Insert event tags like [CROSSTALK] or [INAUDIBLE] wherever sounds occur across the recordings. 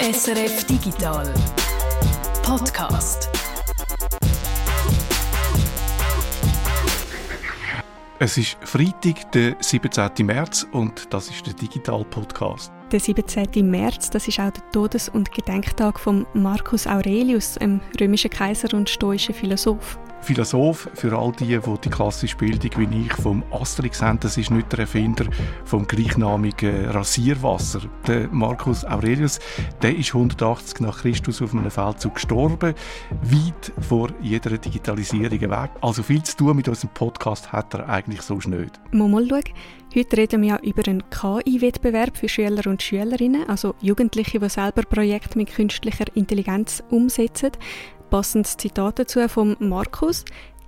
SRF Digital Podcast. Es ist Freitag, der 17. März und das ist der Digital Podcast. Der 17. März, das ist auch der Todes- und Gedenktag von Marcus Aurelius, einem römischen Kaiser und stoischen Philosoph. Philosoph für all die, die die klassische Bildung wie ich vom Asterix haben, das ist nicht der Erfinder vom gleichnamigen Rasierwasser. Der Marcus Aurelius, der ist 180 nach Christus auf einem Feldzug gestorben, weit vor jeder Digitalisierung weg. Also viel zu tun mit unserem Podcast hat er eigentlich so nicht. Mal, mal schauen. Heute reden wir ja über einen KI-Wettbewerb für Schüler und Schülerinnen, also Jugendliche, die selber Projekte mit künstlicher Intelligenz umsetzen. Passendes Zitat dazu von Markus.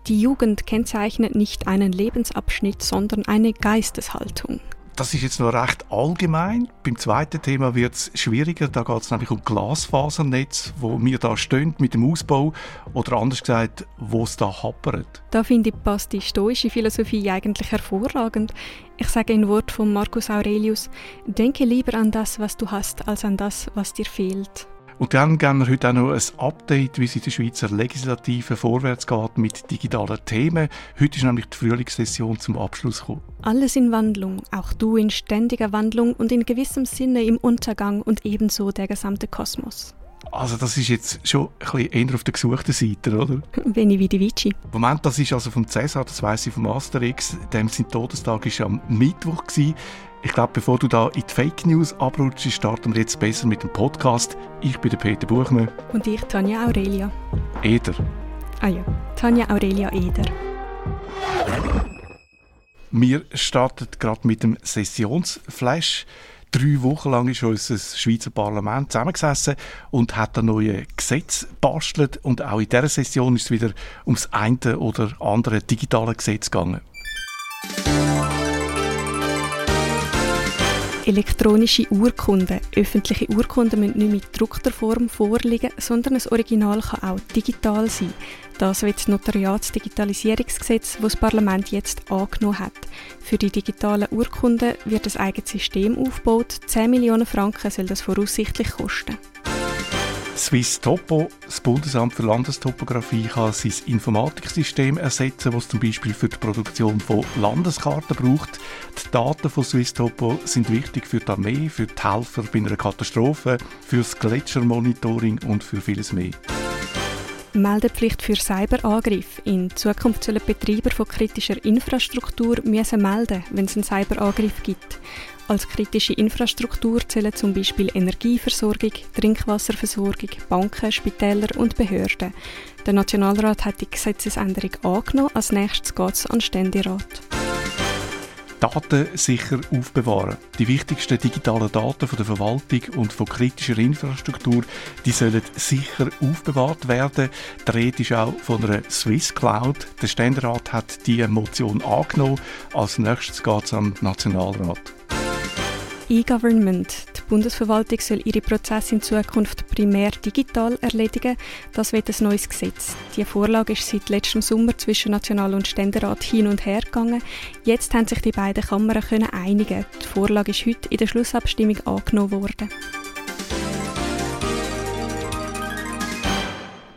Die Jugend kennzeichnet nicht einen Lebensabschnitt, sondern eine Geisteshaltung. Das ist jetzt noch recht allgemein. Beim zweiten Thema wird es schwieriger. Da geht es nämlich um Glasfasernetz, wo wir da stehen mit dem Ausbau oder anders gesagt, wo es da happert. Da finde ich passt die stoische Philosophie eigentlich hervorragend. Ich sage ein Wort von Marcus Aurelius: Denke lieber an das, was du hast, als an das, was dir fehlt. Und dann geben wir heute auch noch ein Update, wie es in der Schweizer Legislative vorwärts geht mit digitalen Themen. Heute ist nämlich die Frühlingssession zum Abschluss gekommen. Alles in Wandlung, auch du in ständiger Wandlung und in gewissem Sinne im Untergang und ebenso der gesamte Kosmos. Also das ist jetzt schon ein bisschen eher auf der gesuchten Seite, oder? [LAUGHS] Veni vidi vici. Moment, das ist also vom Cäsar, das weiss ich vom Asterix. Dem sein Todestag war am Mittwoch. Gewesen. Ich glaube, bevor du da in die Fake News abrutschst, starten wir jetzt besser mit dem Podcast. Ich bin der Peter Buchmann. Und ich, Tanja Aurelia. Eder. Ah ja, Tanja Aurelia Eder. Wir starten gerade mit dem Sessionsflash. Drei Wochen lang ist unser Schweizer Parlament zusammengesessen und hat ein neues Gesetz bastelt und auch in dieser Session ist es wieder ums eine oder andere digitale Gesetz gegangen. Elektronische Urkunden. Öffentliche Urkunden müssen nicht mit gedruckter Form vorliegen, sondern ein Original kann auch digital sein. Das wird das Notariatsdigitalisierungsgesetz, das das Parlament jetzt angenommen hat. Für die digitalen Urkunden wird ein eigenes System aufgebaut. 10 Millionen Franken soll das voraussichtlich kosten. Swiss Topo, das Bundesamt für Landestopographie, kann sein Informatiksystem ersetzen, das zum Beispiel für die Produktion von Landeskarten braucht. Die Daten von Swiss Topo sind wichtig für die Armee, für die Helfer bei einer Katastrophe, für das Gletschermonitoring und für vieles mehr. Meldepflicht für Cyberangriffe. In Zukunft sollen Betreiber von kritischer Infrastruktur müssen melden, wenn es einen Cyberangriff gibt. Als kritische Infrastruktur zählen zum Beispiel Energieversorgung, Trinkwasserversorgung, Banken, Spitäler und Behörden. Der Nationalrat hat die Gesetzesänderung angenommen. Als nächstes geht es an den Ständerat. Daten sicher aufbewahren. Die wichtigsten digitalen Daten von der Verwaltung und von kritischer Infrastruktur, die sollen sicher aufbewahrt werden. Die Rede ist auch von einer Swiss Cloud. Der Ständerat hat diese Motion angenommen. Als nächstes geht es am Nationalrat. E-Government. Die Bundesverwaltung soll ihre Prozesse in Zukunft primär digital erledigen. Das wird ein neues Gesetz. Die Vorlage ist seit letztem Sommer zwischen National- und Ständerat hin und her gegangen. Jetzt haben sich die beiden Kammern einigen. Die Vorlage ist heute in der Schlussabstimmung angenommen worden.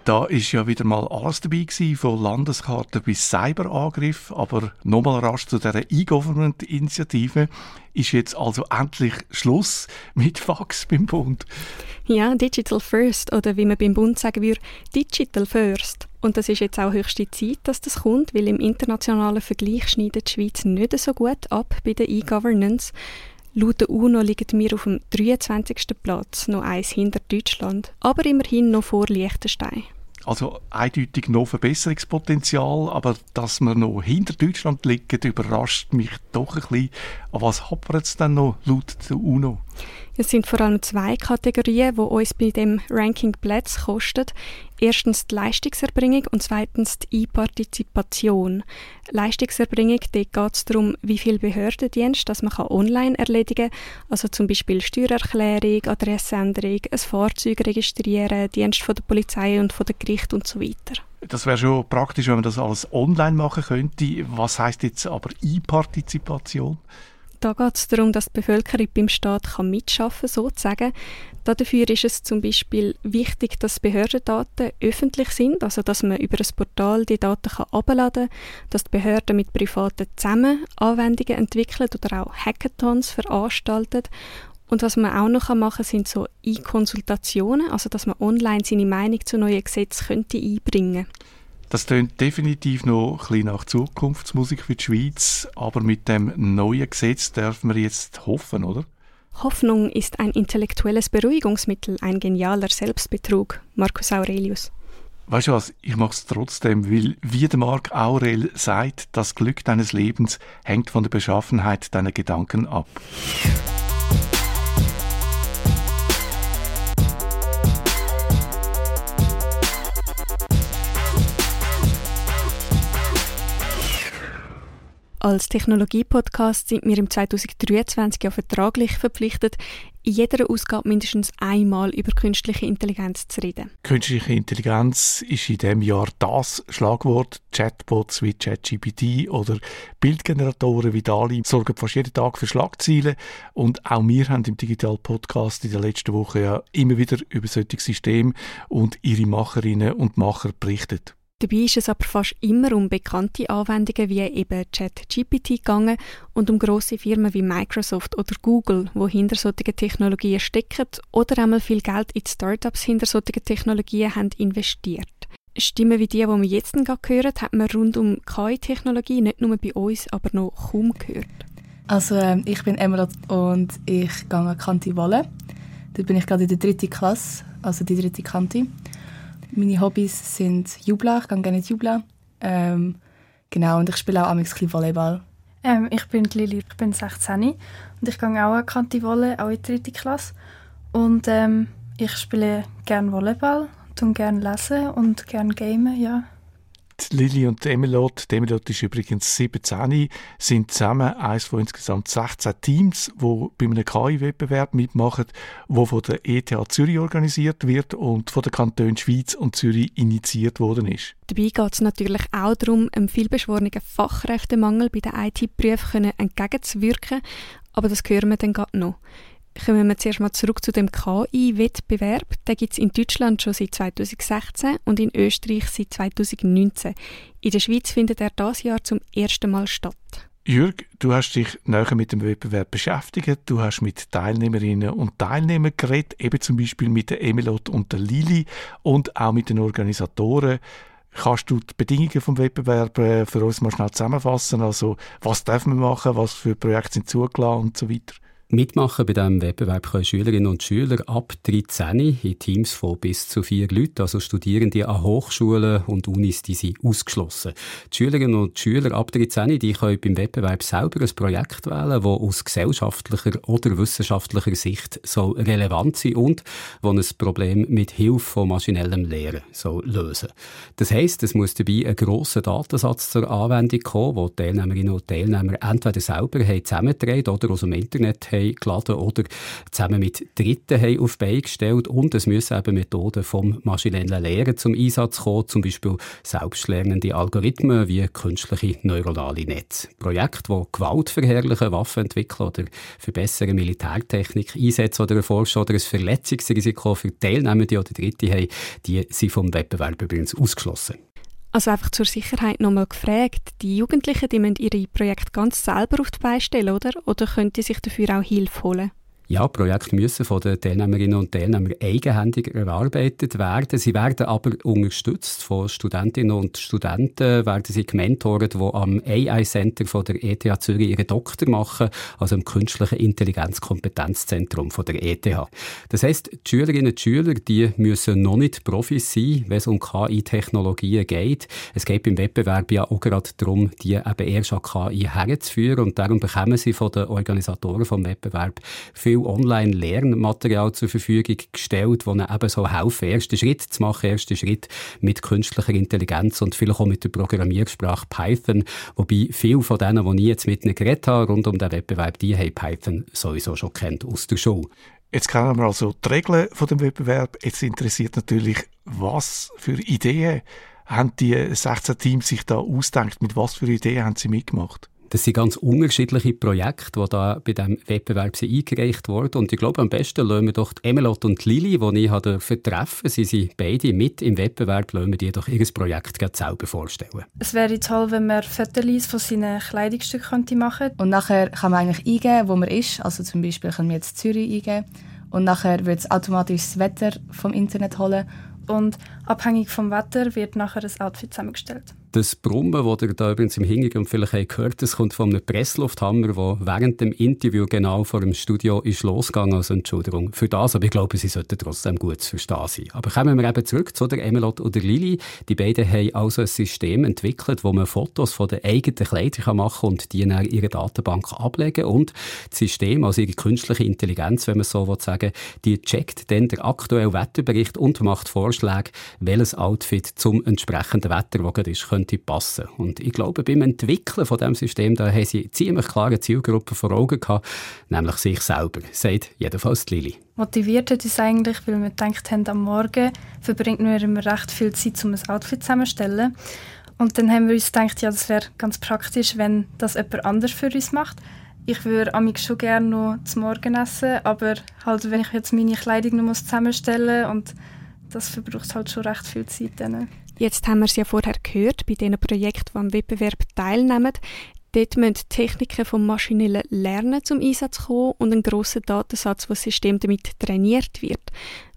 Da ist ja wieder mal alles dabei gewesen, von Landeskarten bis Cyberangriff, aber nochmal rasch zu dieser E-Government-Initiative ist jetzt also endlich Schluss mit Fax beim Bund. Ja, Digital First oder wie man beim Bund sagen würde, Digital First. Und das ist jetzt auch höchste Zeit, dass das kommt, weil im internationalen Vergleich schneidet die Schweiz nicht so gut ab bei der E-Governance. Laut der UNO liegen wir auf dem 23. Platz, noch eins hinter Deutschland, aber immerhin noch vor Liechtenstein. Also eindeutig noch Verbesserungspotenzial, aber dass wir noch hinter Deutschland liegen, überrascht mich doch ein bisschen. Aber was hapert es denn noch laut der UNO? Es sind vor allem zwei Kategorien, die uns bei dem Ranking Plätze kosten. Erstens die Leistungserbringung und zweitens die E-Partizipation. Leistungserbringung, dort geht es darum, wie viel Behördendienst das man online erledigen kann. Also zum Beispiel Steuererklärung, Adressänderung, ein Fahrzeug registrieren, Dienst von der Polizei und von der Gericht und so weiter. Das wäre schon praktisch, wenn man das alles online machen könnte. Was heißt jetzt aber E-Partizipation? Da geht es darum, dass die Bevölkerung beim Staat kann mitschaffen kann, sozusagen. Dafür ist es zum Beispiel wichtig, dass Behördendaten öffentlich sind, also dass man über ein Portal die Daten herunterladen kann, dass die Behörden mit Privaten zusammen Anwendungen entwickeln oder auch Hackathons veranstalten. Und was man auch noch machen kann, sind so E-Konsultationen, also dass man online seine Meinung zu neuen Gesetzen könnte einbringen könnte. Das klingt definitiv noch ein bisschen nach Zukunftsmusik für die Schweiz, aber mit dem neuen Gesetz dürfen wir jetzt hoffen, oder? Hoffnung ist ein intellektuelles Beruhigungsmittel, ein genialer Selbstbetrug. Marcus Aurelius. Weißt du was, ich mache es trotzdem, weil wie der Marc Aurel sagt, das Glück deines Lebens hängt von der Beschaffenheit deiner Gedanken ab. Als Technologie-Podcast sind wir im 2023 ja vertraglich verpflichtet, in jeder Ausgabe mindestens einmal über künstliche Intelligenz zu reden. Künstliche Intelligenz ist in diesem Jahr das Schlagwort. Chatbots wie ChatGPT oder Bildgeneratoren wie DALI sorgen fast jeden Tag für Schlagzeilen. Und auch wir haben im Digital Podcast in der letzten Woche ja immer wieder über solche Systeme und ihre Macherinnen und Macher berichtet. Dabei ist es aber fast immer um bekannte Anwendungen wie eben ChatGPT gegangen und um große Firmen wie Microsoft oder Google, wo hinter solchen Technologien stecken oder einmal viel Geld in Startups hinter solchen Technologien haben investiert. Stimmen wie die, die wir jetzt gerade hören, hat man rund um KI-Technologie nicht nur bei uns, aber noch kaum gehört. Also äh, ich bin Emma und ich gehe an Kanti Wolle. Dort bin ich gerade in der dritten Klasse, also die dritte Kante. Meine Hobbys sind Jubla, ich gehe gerne Jubla. Ähm, genau, und ich spiele auch ein bisschen Volleyball. Ähm, ich bin Lili, ich bin 16 und ich gehe auch an Kanti Volley, auch in die dritte Klasse. Und ähm, ich spiele gerne Volleyball, tun gerne lesen und gerne gamen, ja. Lili und Emelot, die Emelot ist übrigens 17, sind zusammen eines von insgesamt 16 Teams, die bei einem KI-Wettbewerb mitmachen, der von der ETH Zürich organisiert wird und von den Kantonen Schweiz und Zürich initiiert worden ist. Dabei geht es natürlich auch darum, einem vielbeschworenen Fachkräftemangel bei den IT-Berufen entgegenzuwirken, aber das hören wir dann gerade noch. Kommen wir zuerst mal zurück zu dem KI-Wettbewerb. Den gibt es in Deutschland schon seit 2016 und in Österreich seit 2019. In der Schweiz findet er das Jahr zum ersten Mal statt. Jürg, du hast dich näher mit dem Wettbewerb beschäftigt. Du hast mit Teilnehmerinnen und Teilnehmern geredet, eben zum Beispiel mit der Emelot und der Lili und auch mit den Organisatoren. Kannst du die Bedingungen vom Wettbewerb äh, für uns mal schnell zusammenfassen? Also, was dürfen wir machen, was für Projekte sind zugelassen und so weiter? Mitmachen bei diesem Wettbewerb können Schülerinnen und Schüler ab 13 in Teams von bis zu vier Leuten, also Studierende an Hochschulen und Unis, die sind ausgeschlossen. Die Schülerinnen und Schüler ab 13 die können beim Wettbewerb selber ein Projekt wählen, das aus gesellschaftlicher oder wissenschaftlicher Sicht soll relevant sein und wo ein Problem mit Hilfe von maschinellem Lehren soll lösen Das heisst, es muss dabei ein grosser Datensatz zur Anwendung kommen, wo Teilnehmerinnen und Teilnehmer entweder selber zusammengetragen oder aus dem Internet haben geladen oder zusammen mit Dritten haben auf Beine gestellt. Und es müssen eben Methoden vom maschinellen Lehren zum Einsatz kommen, zum Beispiel selbstlernende Algorithmen wie künstliche neuronale Netze. Projekte, die Gewalt verherrlichen, Waffen entwickeln oder verbessern Militärtechnik einsetzen oder erforschen oder ein Verletzungsrisiko für Teilnehmende oder Dritte haben, die sind vom Wettbewerb übrigens ausgeschlossen. Also einfach zur Sicherheit nochmal gefragt, die Jugendlichen, die müssen ihre Projekte ganz selber auf die Beine stellen, oder? Oder können die sich dafür auch Hilfe holen? Ja, Projekte müssen von den Teilnehmerinnen und Teilnehmern eigenhändig erarbeitet werden. Sie werden aber unterstützt von Studentinnen und Studenten, werden sie gementort, die am AI Center von der ETH Zürich ihren Doktor machen, also im künstlichen Intelligenzkompetenzzentrum der ETH. Das heißt, die Schülerinnen und Schüler, die müssen noch nicht Profis sein, wenn es um KI-Technologien geht. Es geht beim Wettbewerb ja auch gerade darum, die eben erst an KI herzuführen und darum bekommen sie von den Organisatoren vom Wettbewerb viel Online-Lernmaterial zur Verfügung gestellt, wo ihnen eben so helfen, ersten Schritt zu machen, ersten Schritt mit künstlicher Intelligenz und vielleicht auch mit der Programmiersprache Python. Wobei viele von denen, die ich jetzt mit ihnen geredet habe, rund um den Wettbewerb, die haben Python sowieso schon kennt aus der Schule. Jetzt kennen wir also die Regeln von dem Wettbewerb. Jetzt interessiert natürlich, was für Ideen haben die 16 Teams sich da ausgedacht? Mit was für Ideen haben sie mitgemacht? Das sind ganz unterschiedliche Projekte, die da bei diesem Wettbewerb sind eingereicht wurden. Und ich glaube, am besten lassen wir doch Emelot und Lili, die ich habe treffen Sie sind beide mit im Wettbewerb, lassen wir die doch ihr Projekt selber vorstellen. Es wäre toll, wenn man Fotos von seinen Kleidungsstücken machen könnte. Und nachher kann man eigentlich eingeben, wo man ist. Also zum Beispiel können wir jetzt Zürich eingeben. Und nachher wird es automatisch das Wetter vom Internet holen. Und abhängig vom Wetter wird nachher ein Outfit zusammengestellt. Das Brummen, das ihr da übrigens im Hintergrund vielleicht gehört das kommt von einem Presslufthammer, der während dem Interview genau vor dem Studio ist losgegangen. Also Entschuldigung für das, aber ich glaube, sie sollten trotzdem gut zu verstehen sein. Aber kommen wir eben zurück zu der Emelot oder Lili. Die beiden haben also ein System entwickelt, wo man Fotos von den eigenen Kleidern machen kann und die in ihre Datenbank ablegen und das System, also ihre künstliche Intelligenz, wenn man so will die checkt dann den aktuellen Wetterbericht und macht Vorschläge, welches Outfit zum entsprechenden Wetter, das gerade ist, könnte passen. Und ich glaube, beim Entwickeln von diesem System, da haben sie ziemlich klare Zielgruppe vor Augen gehabt, nämlich sich selber, sagt jedenfalls Lili. Motiviert hat uns eigentlich, weil wir gedacht haben, am Morgen verbringt man immer recht viel Zeit, um ein Outfit zusammenzustellen. Und dann haben wir uns gedacht, ja, das wäre ganz praktisch, wenn das jemand anders für uns macht. Ich würde amig schon gerne noch zum Morgen essen, aber halt, wenn ich jetzt meine Kleidung noch zusammenstellen muss und das verbraucht halt schon recht viel Zeit. Dann. Jetzt haben wir es ja vorher gehört, bei diesen Projekten, die am Wettbewerb teilnehmen. Dort müssen Techniken vom maschinellen Lernen zum Einsatz kommen und ein grosser Datensatz, wo das System damit trainiert wird.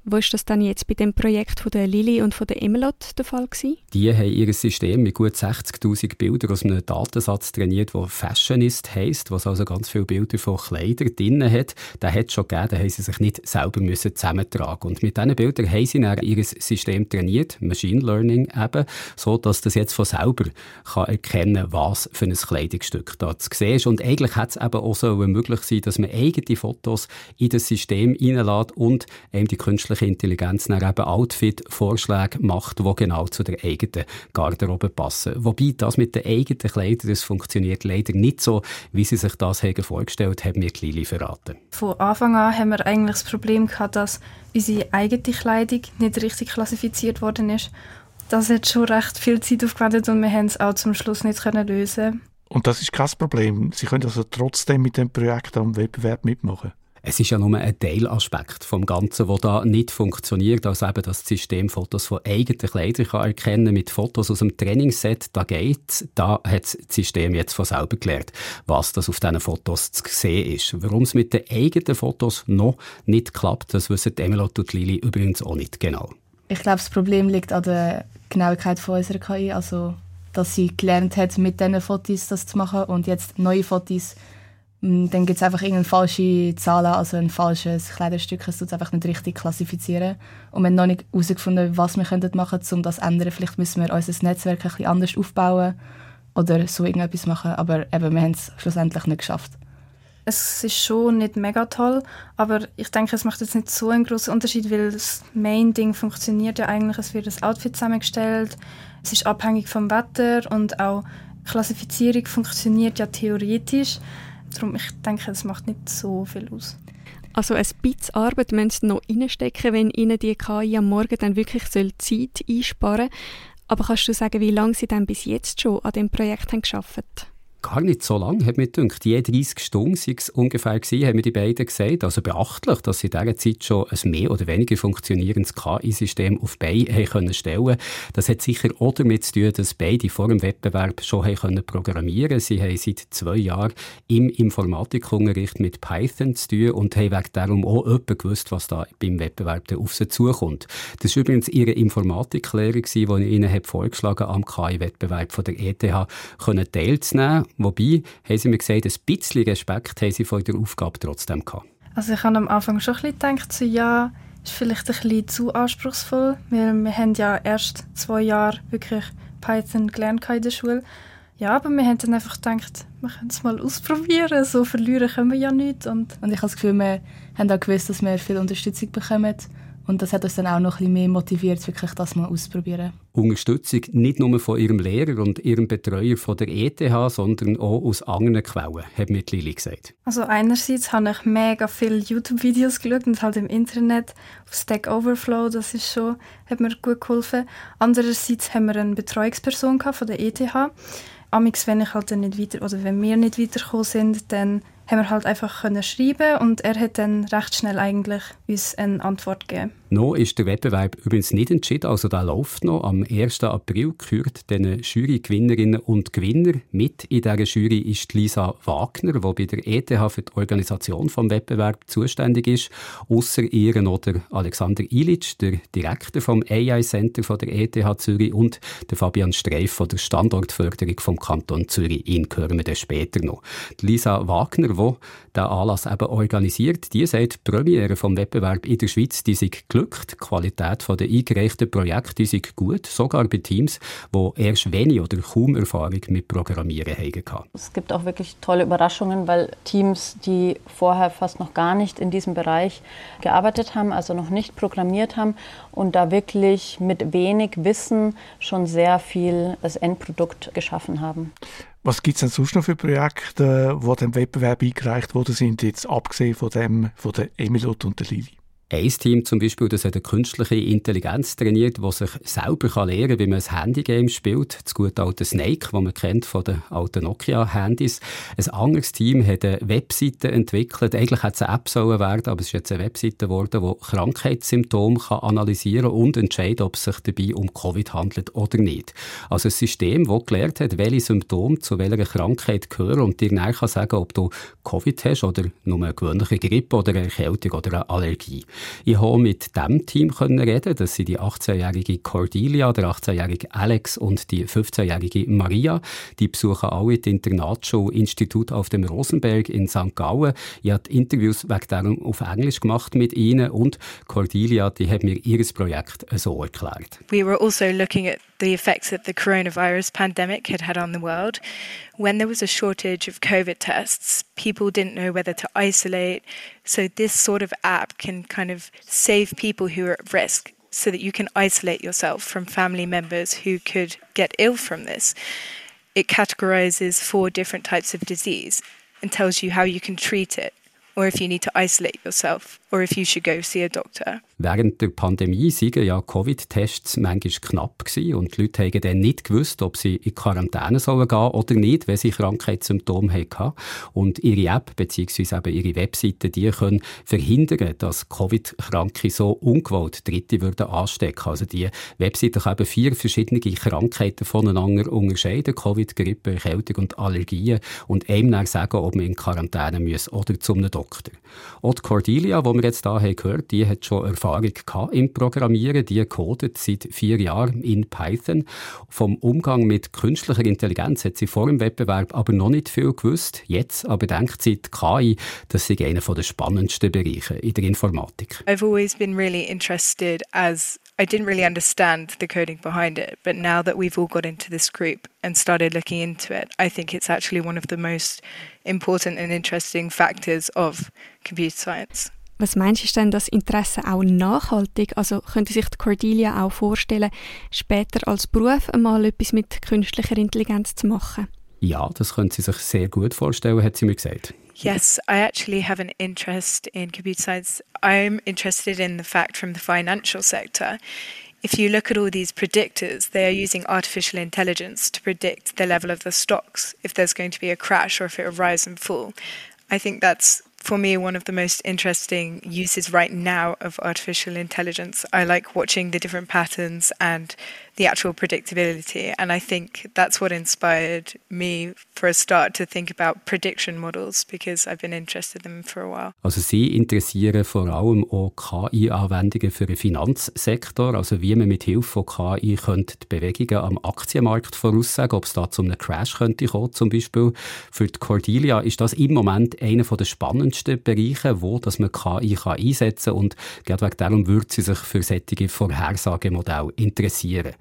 Wo ist das dann jetzt bei dem Projekt von der Lili und von der Emelot der Fall gewesen? Die haben ihr System mit gut 60.000 Bildern aus einem Datensatz trainiert, der Fashionist heisst, was also ganz viele Bilder von Kleidern drin hat. Der hat es schon gegeben, da haben sie sich nicht selber müssen zusammentragen. Und mit diesen Bildern haben sie dann ihr System trainiert, Machine Learning eben, so dass das jetzt von selber kann erkennen was für ein Kleidungsstück da zu sehen ist. Und eigentlich hat es eben auch so möglich sein, dass man eigene Fotos in das System reinlässt und eben die künstliche künstliche Intelligenz dann eben Outfit-Vorschläge macht, die genau zu der eigenen Garderobe passen. Wobei das mit den eigenen Kleidern, das funktioniert leider nicht so, wie sie sich das haben vorgestellt haben, mir Lili verraten. Von Anfang an haben wir eigentlich das Problem gehabt, dass unsere eigene Kleidung nicht richtig klassifiziert worden ist. Das hat schon recht viel Zeit aufgewendet und wir haben es auch zum Schluss nicht können lösen. Und das ist kein Problem. Sie können also trotzdem mit dem Projekt am Wettbewerb mitmachen. Es ist ja nur ein Teilaspekt vom Ganzen, der da nicht funktioniert, als eben das System Fotos von eigenen Kleidern kann erkennen mit Fotos aus dem Trainingsset. Da geht, da hat das System jetzt von selber gelernt, was das auf diesen Fotos zu sehen ist. Warum es mit den eigenen Fotos noch nicht klappt, das wissen Emelot und Lili übrigens auch nicht genau. Ich glaube, das Problem liegt an der Genauigkeit von unserer KI, also dass sie gelernt hat, mit diesen Fotos das zu machen und jetzt neue Fotos dann gibt es einfach irgendeine falsche Zahl, also ein falsches Kleiderstück, es tut einfach nicht richtig klassifizieren. Und wir haben noch nicht herausgefunden, was wir machen können, um das zu ändern. Vielleicht müssen wir unser Netzwerk ein bisschen anders aufbauen oder so irgendetwas machen, aber eben, wir haben es schlussendlich nicht geschafft. Es ist schon nicht mega toll, aber ich denke, es macht jetzt nicht so einen großen Unterschied, weil das Main-Ding funktioniert ja eigentlich, es wird das Outfit zusammengestellt, es ist abhängig vom Wetter und auch Klassifizierung funktioniert ja theoretisch. Darum, ich denke, es macht nicht so viel aus. Also ein bisschen Arbeit müssen Sie noch reinstecken, wenn Ihnen die KI am Morgen dann wirklich Zeit einsparen soll. Aber kannst du sagen, wie lange Sie dann bis jetzt schon an dem Projekt haben gearbeitet gar nicht so lange, hat mir gedacht. Je 30 Stunden sei es ungefähr gewesen, haben mir die beiden gesagt. Also beachtlich, dass sie in dieser Zeit schon ein mehr oder weniger funktionierendes KI-System auf Beine können stellen Das hat sicher auch damit zu tun, dass beide vor dem Wettbewerb schon haben können programmieren Sie haben seit zwei Jahren im Informatikunterricht mit Python zu tun und haben wegen darum auch etwas gewusst, was da beim Wettbewerb auf sie zukommt. Das war übrigens ihre Informatiklehre, die ich ihnen vorgeschlagen am KI-Wettbewerb der ETH teilzunehmen Wobei, haben sie mir gesagt, ein bisschen Respekt haben sie vor der Aufgabe trotzdem gehabt. Also ich habe am Anfang schon ein bisschen gedacht, so, ja, ist vielleicht ein bisschen zu anspruchsvoll, weil wir haben ja erst zwei Jahre wirklich Python gelernt in der Schule. Ja, aber wir haben dann einfach gedacht, wir können es mal ausprobieren, so verlieren können wir ja nicht. Und, und ich habe das Gefühl, wir haben auch gewusst, dass wir viel Unterstützung bekommen und das hat uns dann auch noch ein bisschen mehr motiviert, wirklich das mal auszuprobieren. Unterstützung nicht nur von ihrem Lehrer und ihrem Betreuer von der ETH, sondern auch aus anderen Quellen, hat mir Lili gesagt. Also einerseits habe ich mega viele YouTube-Videos geschaut und halt im Internet auf Stack Overflow, das ist schon, hat mir gut geholfen. Andererseits haben wir eine Betreuungsperson von der ETH amix, wenn ich halt dann nicht weiter oder wenn wir nicht weitergekommen sind, dann haben wir halt einfach können schreiben und er hat dann recht schnell eigentlich uns eine Antwort gegeben. Noch ist der Wettbewerb übrigens nicht entschieden, also der läuft noch. Am 1. April gehört den Jury-Gewinnerinnen und Gewinner. Mit in dieser Jury ist Lisa Wagner, die bei der ETH für die Organisation des Wettbewerbs zuständig ist. Außer ihr noch der Alexander Ilic, der Direktor vom AI Center der ETH Zürich und der Fabian Streif von der Standortförderung vom Kanton Zürich. Ihn hören wir später noch. Die Lisa Wagner, die den Anlass eben organisiert, die sagt, die Premiere vom Wettbewerb in der Schweiz, die sind glückt. Die Qualität der eingereichten Projekte ist gut, sogar bei Teams, die erst wenig oder kaum Erfahrung mit Programmieren hatten. Es gibt auch wirklich tolle Überraschungen, weil Teams, die vorher fast noch gar nicht in diesem Bereich gearbeitet haben, also noch nicht programmiert haben und da wirklich mit wenig Wissen schon sehr viel das Endprodukt geschaffen haben. Was gibt es denn sonst noch für Projekte, die dem Wettbewerb eingereicht worden sind, jetzt abgesehen von dem von der Emilot und der Lili? Ein Team zum Beispiel, das hat eine künstliche Intelligenz trainiert, die sich selber kann lernen kann, wie man ein Handygame spielt. Das gute alte Snake, das man kennt von den alten Nokia-Handys. Ein anderes Team hat eine Webseite entwickelt. Eigentlich hätte es eine App sollen werden, aber es ist jetzt eine Webseite geworden, die Krankheitssymptome kann analysieren und entscheiden, ob es sich dabei um Covid handelt oder nicht. Also ein System, das gelernt hat, welche Symptome zu welcher Krankheit gehören und dir nachher kann sagen, ob du Covid hast oder nur eine gewöhnliche Grippe oder eine Erkältung oder eine Allergie. Ich konnte mit dem Team reden. Das sind die 18-jährige Cordelia, der 18-jährige Alex und die 15-jährige Maria. Die besuchen alle das Internatsschule Institut auf dem Rosenberg in St. Gallen. Ich habe Interviews wegen darum auf Englisch gemacht mit ihnen und Cordelia, die hat mir ihr Projekt so erklärt. We were also looking at the effects that the coronavirus pandemic had had on the world. When there was a shortage of COVID tests, people didn't know whether to isolate. So, this sort of app can kind of save people who are at risk so that you can isolate yourself from family members who could get ill from this. It categorizes four different types of disease and tells you how you can treat it or if you need to isolate yourself or if you should go see a doctor. Während der Pandemie waren ja Covid-Tests manchmal knapp und die Leute haben dann nicht gewusst, ob sie in Quarantäne sollen gehen oder nicht, wenn sie Krankheitssymptome hatten. Und ihre App bzw. ihre Webseite, die können verhindern, dass Covid-Kranke so ungewollt Dritte würden anstecken. Also die Webseite kann eben vier verschiedene Krankheiten voneinander unterscheiden, Covid, Grippe, Erkältung und Allergien und einem dann sagen, ob man in Quarantäne muss oder zu einem Doktor. Auch Cordelia, die wir jetzt hier haben gehört, die hat schon Erfahrung Erfahrung im Programmieren. Die codet seit vier Jahren in Python. Vom Umgang mit künstlicher Intelligenz hat sie vor dem Wettbewerb aber noch nicht viel gewusst. Jetzt aber denkt sie, die KI, das sei einer der spannendsten Bereiche in der Informatik. I've always been really interested as I didn't really understand the coding behind it, but now that we've all got into this group and started looking into it, I think it's actually one of the most important and interesting factors of computer science. Was meinst du, ist denn das Interesse auch nachhaltig? Also könnte sich die Cordelia auch vorstellen, später als Beruf einmal etwas mit künstlicher Intelligenz zu machen? Ja, das könnte sie sich sehr gut vorstellen, hat sie mir gesagt. Yes, I actually have an interest in computer science. I'm interested in the fact from the financial sector. If you look at all these predictors, they are using artificial intelligence to predict the level of the stocks, if there's going to be a crash or if it will rise and fall. I think that's for me one of the most interesting uses right now of artificial intelligence. I like watching the different patterns and the actual predictability. And I think that's what inspired me for a start to think about prediction models because I've been interested in them for a while. Also Sie interessieren vor allem auch KI-Anwendungen für den Finanzsektor, also wie man mit Hilfe von KI könnte die Bewegungen am Aktienmarkt voraussagen, ob es da zu einem Crash könnte kommen zum Beispiel. Für die Cordelia ist das im Moment einer der spannendsten Bereiche, wo dass man KI kann einsetzen kann und gerade wegen darum würde sie sich für solche Vorhersagemodelle interessieren.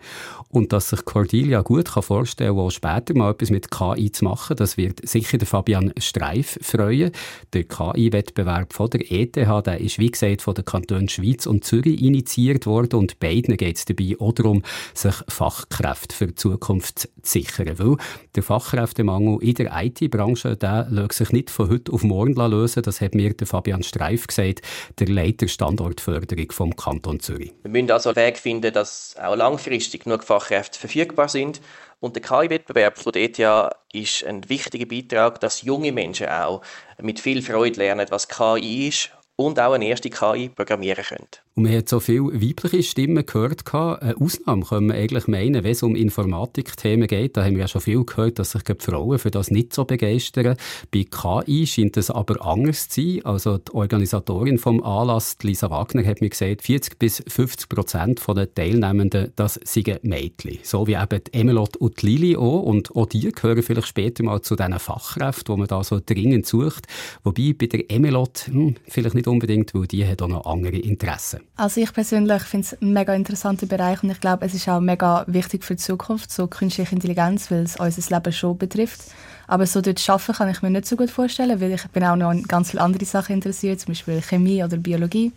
Und dass sich Cordelia gut kann vorstellen kann, auch später mal etwas mit KI zu machen, das wird sicher der Fabian Streif freuen. Der KI-Wettbewerb von der ETH, der ist wie gesagt von den Kantonen Schweiz und Zürich initiiert worden und beiden geht es dabei auch darum, sich Fachkräfte für die Zukunft zu sichern. Weil der Fachkräftemangel in der IT-Branche, der lässt sich nicht von heute auf morgen lösen. Das hat mir der Fabian Streif gesagt, der Leiter Standortförderung vom Kanton Zürich. Wir müssen also einen Weg finden, dass auch langfristig langfristig genug Fachkräfte verfügbar sind. Und der KI-Wettbewerb von ETH ist ein wichtiger Beitrag, dass junge Menschen auch mit viel Freude lernen, was KI ist und auch eine erste KI programmieren können. Und man hat so viele weibliche Stimmen gehört. Eine Ausnahme können wir eigentlich meinen, wenn es um Informatikthemen geht. Da haben wir ja schon viel gehört, dass sich die Frauen für das nicht so begeistern. Bei KI scheint es aber anders zu sein. Also die Organisatorin vom Anlass, Lisa Wagner, hat mir gesagt, 40 bis 50 Prozent der Teilnehmenden, das sind Mädchen. So wie eben die Emelot und die Lili auch. Und auch die gehören vielleicht später mal zu diesen Fachkräften, die man da so dringend sucht. Wobei bei der Emelot hm, vielleicht nicht unbedingt, weil die hat auch noch andere Interessen. Also ich persönlich finde es ein mega interessanter Bereich und ich glaube, es ist auch mega wichtig für die Zukunft, so künstliche Intelligenz, weil es unser Leben schon betrifft. Aber so dort arbeiten kann ich mir nicht so gut vorstellen, weil ich bin auch noch an ganz viele andere Sachen interessiert, zum Beispiel Chemie oder Biologie.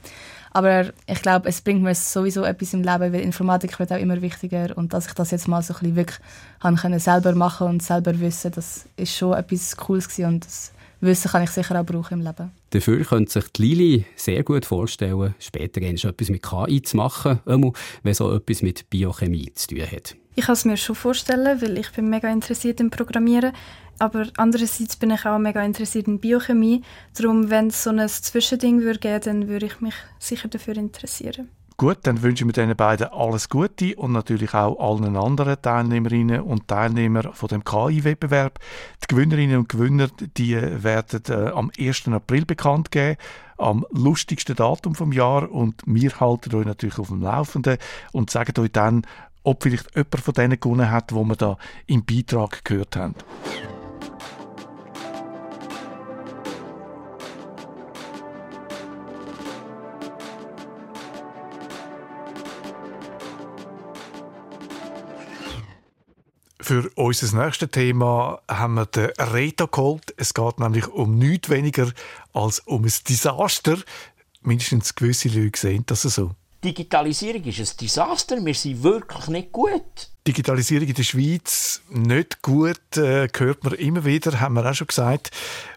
Aber ich glaube, es bringt mir sowieso etwas im Leben, weil Informatik wird auch immer wichtiger und dass ich das jetzt mal so ein bisschen wirklich selber machen und selber wissen, das ist schon etwas Cooles gewesen und das Wissen kann ich sicher auch brauchen im Leben. Dafür könnte sich die Lili sehr gut vorstellen, später etwas mit KI zu machen, wenn so etwas mit Biochemie zu tun hat. Ich kann es mir schon vorstellen, weil ich bin mega interessiert im Programmieren. Aber andererseits bin ich auch mega interessiert in Biochemie. Darum, wenn es so ein Zwischending würde geben, dann würde ich mich sicher dafür interessieren. Gut, dann wünschen wir den beiden alles Gute und natürlich auch allen anderen Teilnehmerinnen und Teilnehmern von dem KI-Wettbewerb. Die Gewinnerinnen und Gewinner, die werden äh, am 1. April bekannt geben, am lustigsten Datum vom Jahr und wir halten euch natürlich auf dem Laufenden und sagen euch dann, ob vielleicht jemand von denen gewonnen hat, wo wir da im Beitrag gehört haben. Für unser nächstes Thema haben wir den Reto geholt. Es geht nämlich um nichts weniger als um ein Desaster. Mindestens gewisse Leute sehen das so. Digitalisierung ist ein Desaster. Wir sind wirklich nicht gut. Digitalisierung in der Schweiz nicht gut, äh, hört man immer wieder, haben wir auch schon gesagt.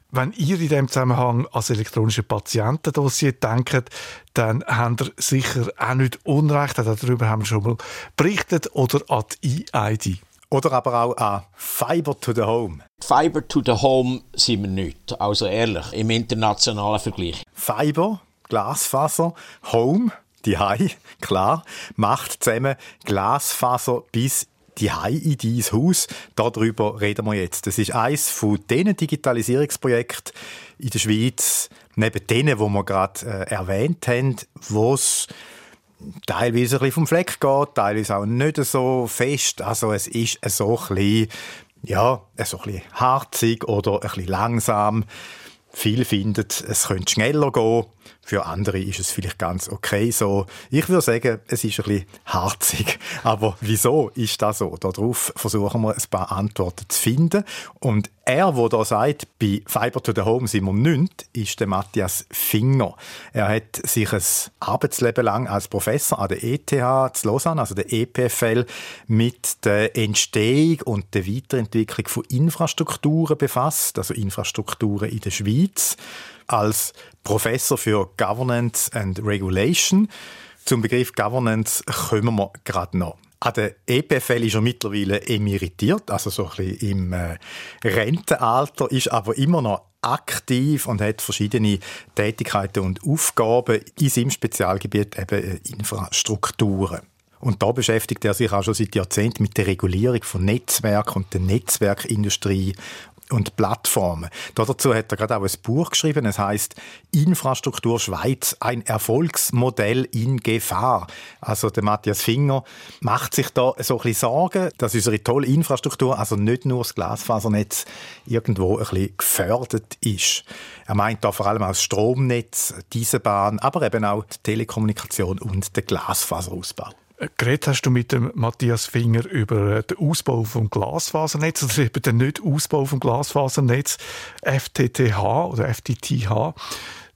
Wenn ihr in diesem Zusammenhang als elektronische Patientendossier denkt, dann habt ihr sicher auch nicht Unrecht. Darüber haben wir schon mal berichtet. Oder an die EID. Oder aber auch an Fiber to the Home. Fiber to the Home sind wir nicht, also ehrlich, im internationalen Vergleich. Fiber, Glasfaser, Home, die Hai, klar, macht zusammen Glasfaser bis die Hai in dein Haus. Darüber reden wir jetzt. Das ist eines von diesen Digitalisierungsprojekten in der Schweiz, neben denen, wo wir gerade äh, erwähnt haben, wo es teilweise ein bisschen vom Fleck geht, teilweise auch nicht so fest. Also es ist so ein bisschen, ja, so ein bisschen harzig oder ein bisschen langsam. Viele finden, es könnte schneller gehen. Für andere ist es vielleicht ganz okay so. Ich würde sagen, es ist ein bisschen harzig. [LAUGHS] Aber wieso ist das so? Darauf versuchen wir ein paar Antworten zu finden. Und er, der da sagt, bei Fiber to the Home sind wir nicht, ist der Matthias Finger. Er hat sich ein Arbeitsleben lang als Professor an der ETH zu Lausanne, also der EPFL, mit der Entstehung und der Weiterentwicklung von Infrastrukturen befasst, also Infrastrukturen in der Schweiz als Professor für Governance and Regulation. Zum Begriff Governance kommen wir gerade noch. An der EPFL ist er mittlerweile emeritiert, also so ein bisschen im äh, Rentenalter, ist aber immer noch aktiv und hat verschiedene Tätigkeiten und Aufgaben in seinem Spezialgebiet eben äh, Infrastrukturen. Und da beschäftigt er sich auch schon seit Jahrzehnten mit der Regulierung von Netzwerk und der Netzwerkindustrie und Plattformen. Dazu hat er gerade auch ein Buch geschrieben. Es heißt Infrastruktur Schweiz, ein Erfolgsmodell in Gefahr. Also der Matthias Finger macht sich da so ein bisschen Sorgen, dass unsere tolle Infrastruktur, also nicht nur das Glasfasernetz, irgendwo ein bisschen gefördert ist. Er meint da vor allem auch das Stromnetz, diese Bahn, aber eben auch die Telekommunikation und den Glasfaserausbau. Geredet hast du mit dem Matthias Finger über äh, den Ausbau vom Glasfasernetz oder [LAUGHS] eben den Nicht-Ausbau vom Glasfasernetz FTTH oder FTTH.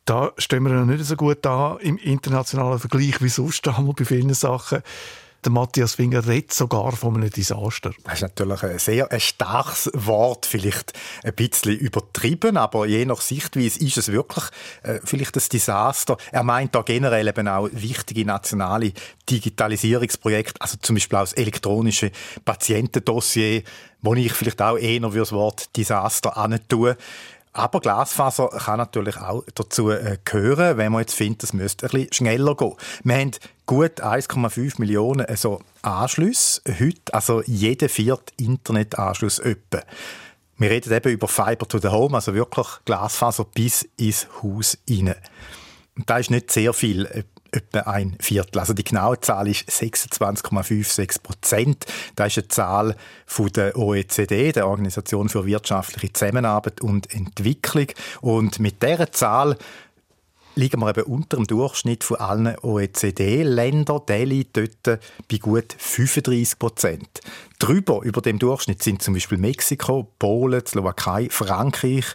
Da stehen wir noch nicht so gut da im internationalen Vergleich wie sonst einmal bei vielen Sachen. Der Matthias Finger redet sogar von einem Desaster. Das ist natürlich ein sehr ein starkes Wort, vielleicht ein bisschen übertrieben, aber je nach Sichtweise ist es wirklich äh, vielleicht ein Desaster. Er meint da generell eben auch wichtige nationale Digitalisierungsprojekte, also zum Beispiel auch das elektronische Patientendossier, wo ich vielleicht auch eher für das Wort Desaster tue. Aber Glasfaser kann natürlich auch dazu äh, gehören, wenn man jetzt findet, es müsste ein bisschen schneller gehen. Wir haben gut 1,5 Millionen also Anschlüsse heute, also jeder vierte Internetanschluss etwa. Wir reden eben über Fiber to the Home, also wirklich Glasfaser bis ins Haus rein. Und da ist nicht sehr viel, äh, etwa ein Viertel. Also die genaue Zahl ist 26,56 Prozent. Das ist eine Zahl von der OECD, der Organisation für wirtschaftliche Zusammenarbeit und Entwicklung. Und mit dieser Zahl liegen wir eben unter dem Durchschnitt von allen OECD-Ländern. Der liegt dort bei gut 35 Prozent. Drüber über dem Durchschnitt sind zum Beispiel Mexiko, Polen, Slowakei, Frankreich,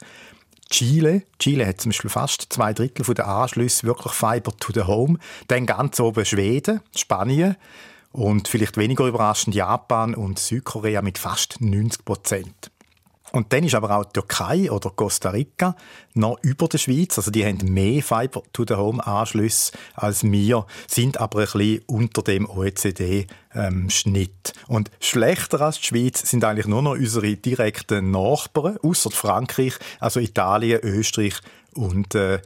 Chile. Chile hat zum Beispiel fast zwei Drittel der Anschlüsse wirklich Fiber to the Home. Dann ganz oben Schweden, Spanien und vielleicht weniger überraschend Japan und Südkorea mit fast 90 Prozent. Und dann ist aber auch die Türkei oder Costa Rica noch über der Schweiz. Also die haben mehr Fiber to the Home Anschlüsse als wir, sind aber ein bisschen unter dem OECD-Schnitt. Ähm, und schlechter als die Schweiz sind eigentlich nur noch unsere direkten Nachbarn, außer Frankreich, also Italien, Österreich und äh,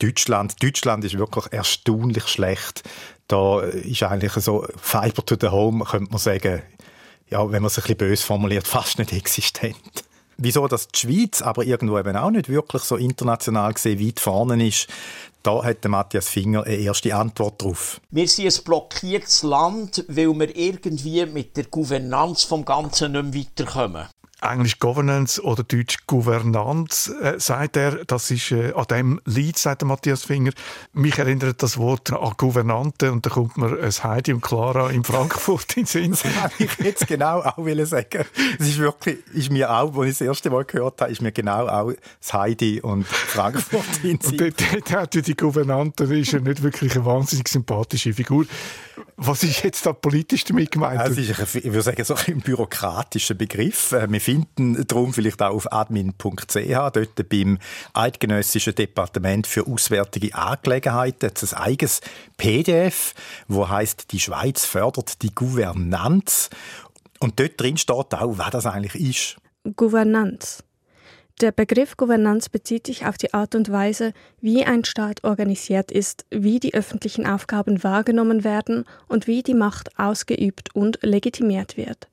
Deutschland. Deutschland ist wirklich erstaunlich schlecht. Da ist eigentlich so Fiber to the Home, könnte man sagen, ja, wenn man es ein bisschen böse formuliert, fast nicht existent. Wieso dass die Schweiz aber irgendwo eben auch nicht wirklich so international gesehen weit vorne ist, da hat Matthias Finger eine erste Antwort drauf. Wir sind ein blockiertes Land, weil wir irgendwie mit der Gouvernanz vom Ganzen nicht mehr weiterkommen. Englisch Governance oder Deutsch Gouvernance, äh, sagt er. Das ist äh, an dem Lied, sagt der Matthias Finger. Mich erinnert das Wort an Gouvernante und da kommt mir ein Heidi und Clara in Frankfurt in Sinn. [LAUGHS] Das ich jetzt genau auch sagen. Es ist wirklich, ist mir auch, als ich das erste Mal gehört habe, ist mir genau auch das Heidi und Frankfurt in Sinn. Und dort, hat ja die Gouvernante, ist ja nicht wirklich eine wahnsinnig sympathische Figur. Was ist jetzt da politisch damit gemeint? Es ist, ein, ich würde sagen, so ein bürokratischer Begriff. Äh, wir finden darum vielleicht auch auf admin.ch, dort beim Eidgenössischen Departement für Auswärtige Angelegenheiten, ein eigenes PDF, wo heißt die Schweiz fördert die Gouvernanz. Und dort drin steht auch, was das eigentlich ist. Gouvernanz. Der Begriff Gouvernanz bezieht sich auf die Art und Weise, wie ein Staat organisiert ist, wie die öffentlichen Aufgaben wahrgenommen werden und wie die Macht ausgeübt und legitimiert wird.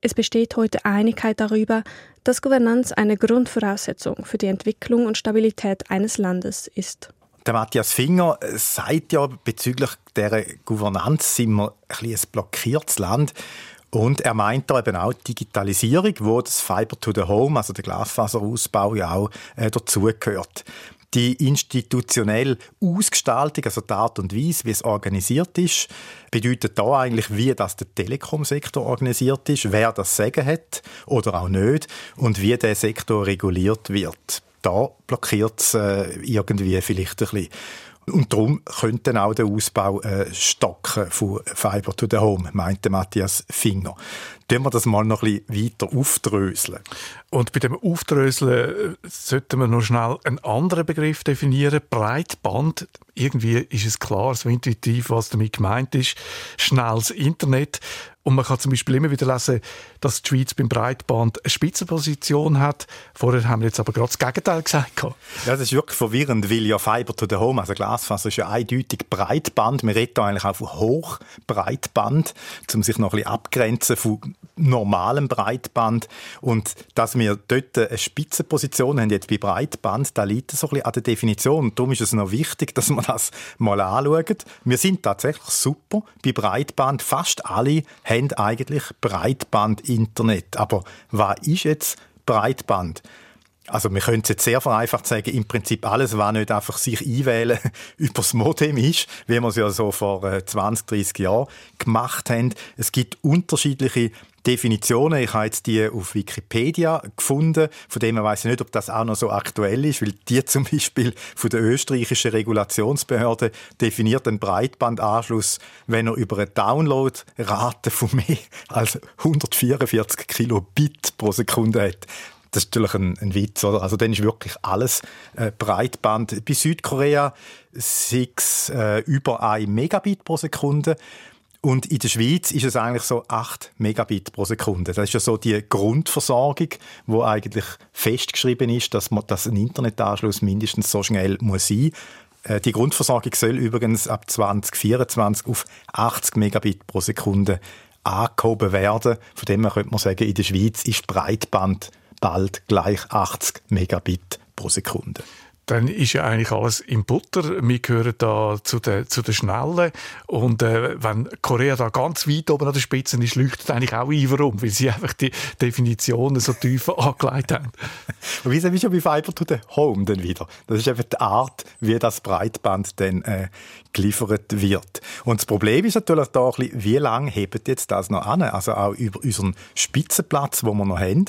Es besteht heute Einigkeit darüber, dass Gouvernanz eine Grundvoraussetzung für die Entwicklung und Stabilität eines Landes ist. Der Matthias Finger sagt ja, bezüglich der Gouvernanz sind wir ein, ein blockiertes Land. Und er meint da eben auch die Digitalisierung, wo das Fiber to the Home, also der Glasfaserausbau ja auch äh, dazugehört. Die institutionelle Ausgestaltung, also die Art und Weise, wie es organisiert ist, bedeutet da eigentlich, wie das der Telekomsektor organisiert ist, wer das Sagen hat oder auch nicht und wie der Sektor reguliert wird. Da blockiert es äh, irgendwie vielleicht ein bisschen. Und darum könnte auch der Ausbau äh, stocken von Fiber to the Home, meinte Matthias Finger. Tun wir das mal noch ein bisschen weiter aufdröseln. Und bei dem Aufdröseln äh, sollten wir noch schnell einen anderen Begriff definieren. Breitband. Irgendwie ist es klar, so intuitiv, was damit gemeint ist. Schnelles Internet. Und man kann zum Beispiel immer wieder lesen, dass die Schweiz beim Breitband eine Spitzenposition hat. Vorher haben wir jetzt aber gerade das Gegenteil gesagt. Ja, das ist wirklich verwirrend, weil ja Fiber to the Home, also Glasfaser, ist ja eindeutig Breitband. Wir reden da eigentlich auch von Hochbreitband, um sich noch ein bisschen abgrenzen von normalem Breitband. Und dass wir dort eine Spitzenposition haben, jetzt bei Breitband, da liegt so ein bisschen an der Definition. Darum ist es noch wichtig, dass wir das mal anschauen. Wir sind tatsächlich super bei Breitband. Fast alle haben eigentlich Breitband-Internet. Aber was ist jetzt Breitband? Also wir können es jetzt sehr vereinfacht sagen, im Prinzip alles, was nicht einfach sich einwählen [LAUGHS] über das Modem ist, wie wir es ja so vor 20, äh, 30 Jahren gemacht haben. Es gibt unterschiedliche Definitionen. Ich habe jetzt die auf Wikipedia gefunden. Von dem weiß ich nicht, ob das auch noch so aktuell ist, weil die [LAUGHS] zum Beispiel von der österreichischen Regulationsbehörde definiert einen Breitbandanschluss, wenn er über eine Downloadrate von mehr als 144 Kilobit pro Sekunde hat. Das ist natürlich ein, ein Witz, oder? Also dann ist wirklich alles äh, Breitband. Bei Südkorea sind es äh, über 1 Megabit pro Sekunde. Und in der Schweiz ist es eigentlich so 8 Megabit pro Sekunde. Das ist ja so die Grundversorgung, wo eigentlich festgeschrieben ist, dass, man, dass ein Internetanschluss mindestens so schnell muss sein äh, die Grundversorgung soll übrigens ab 2024 auf 80 Megabit pro Sekunde angehoben werden. Von dem her könnte man sagen, in der Schweiz ist Breitband bald gleich 80 Megabit pro Sekunde dann ist ja eigentlich alles im Butter. Wir gehören da zu den, zu den Schnellen. Und äh, wenn Korea da ganz weit oben an der Spitze ist, leuchtet eigentlich auch ein, warum? Weil sie einfach die Definitionen so tief angelegt haben. [LAUGHS] Und wie sind wir schon bei Fiber to the Home dann wieder? Das ist einfach die Art, wie das Breitband dann äh, geliefert wird. Und das Problem ist natürlich da bisschen, wie lange hebt jetzt das noch an? Also auch über unseren Spitzenplatz, wo wir noch haben.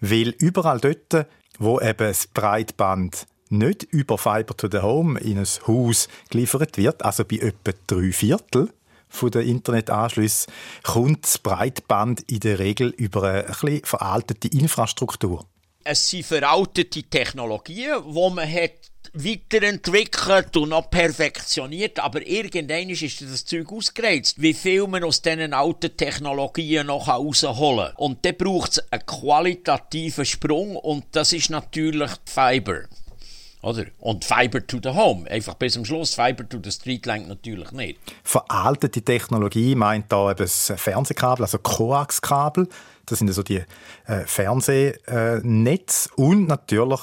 Weil überall dort, wo eben das Breitband nicht über Fiber to the Home in ein Haus geliefert wird, also bei etwa drei Viertel von den Internetanschlüssen, kommt das Breitband in der Regel über eine etwas veraltete Infrastruktur. Es sind veraltete Technologien, die man hat weiterentwickelt und noch perfektioniert, aber irgendwann ist das Zeug ausgereizt, wie viel man aus diesen alten Technologien noch rausholen kann. Und dann braucht es einen qualitativen Sprung und das ist natürlich Fiber. Oder? Und Fiber to the Home. Einfach bis zum Schluss. Fiber to the Street lenkt natürlich nicht. Veraltete Technologie meint da eben das Fernsehkabel, also Coax-Kabel. Das sind also die äh, Fernsehnetze und natürlich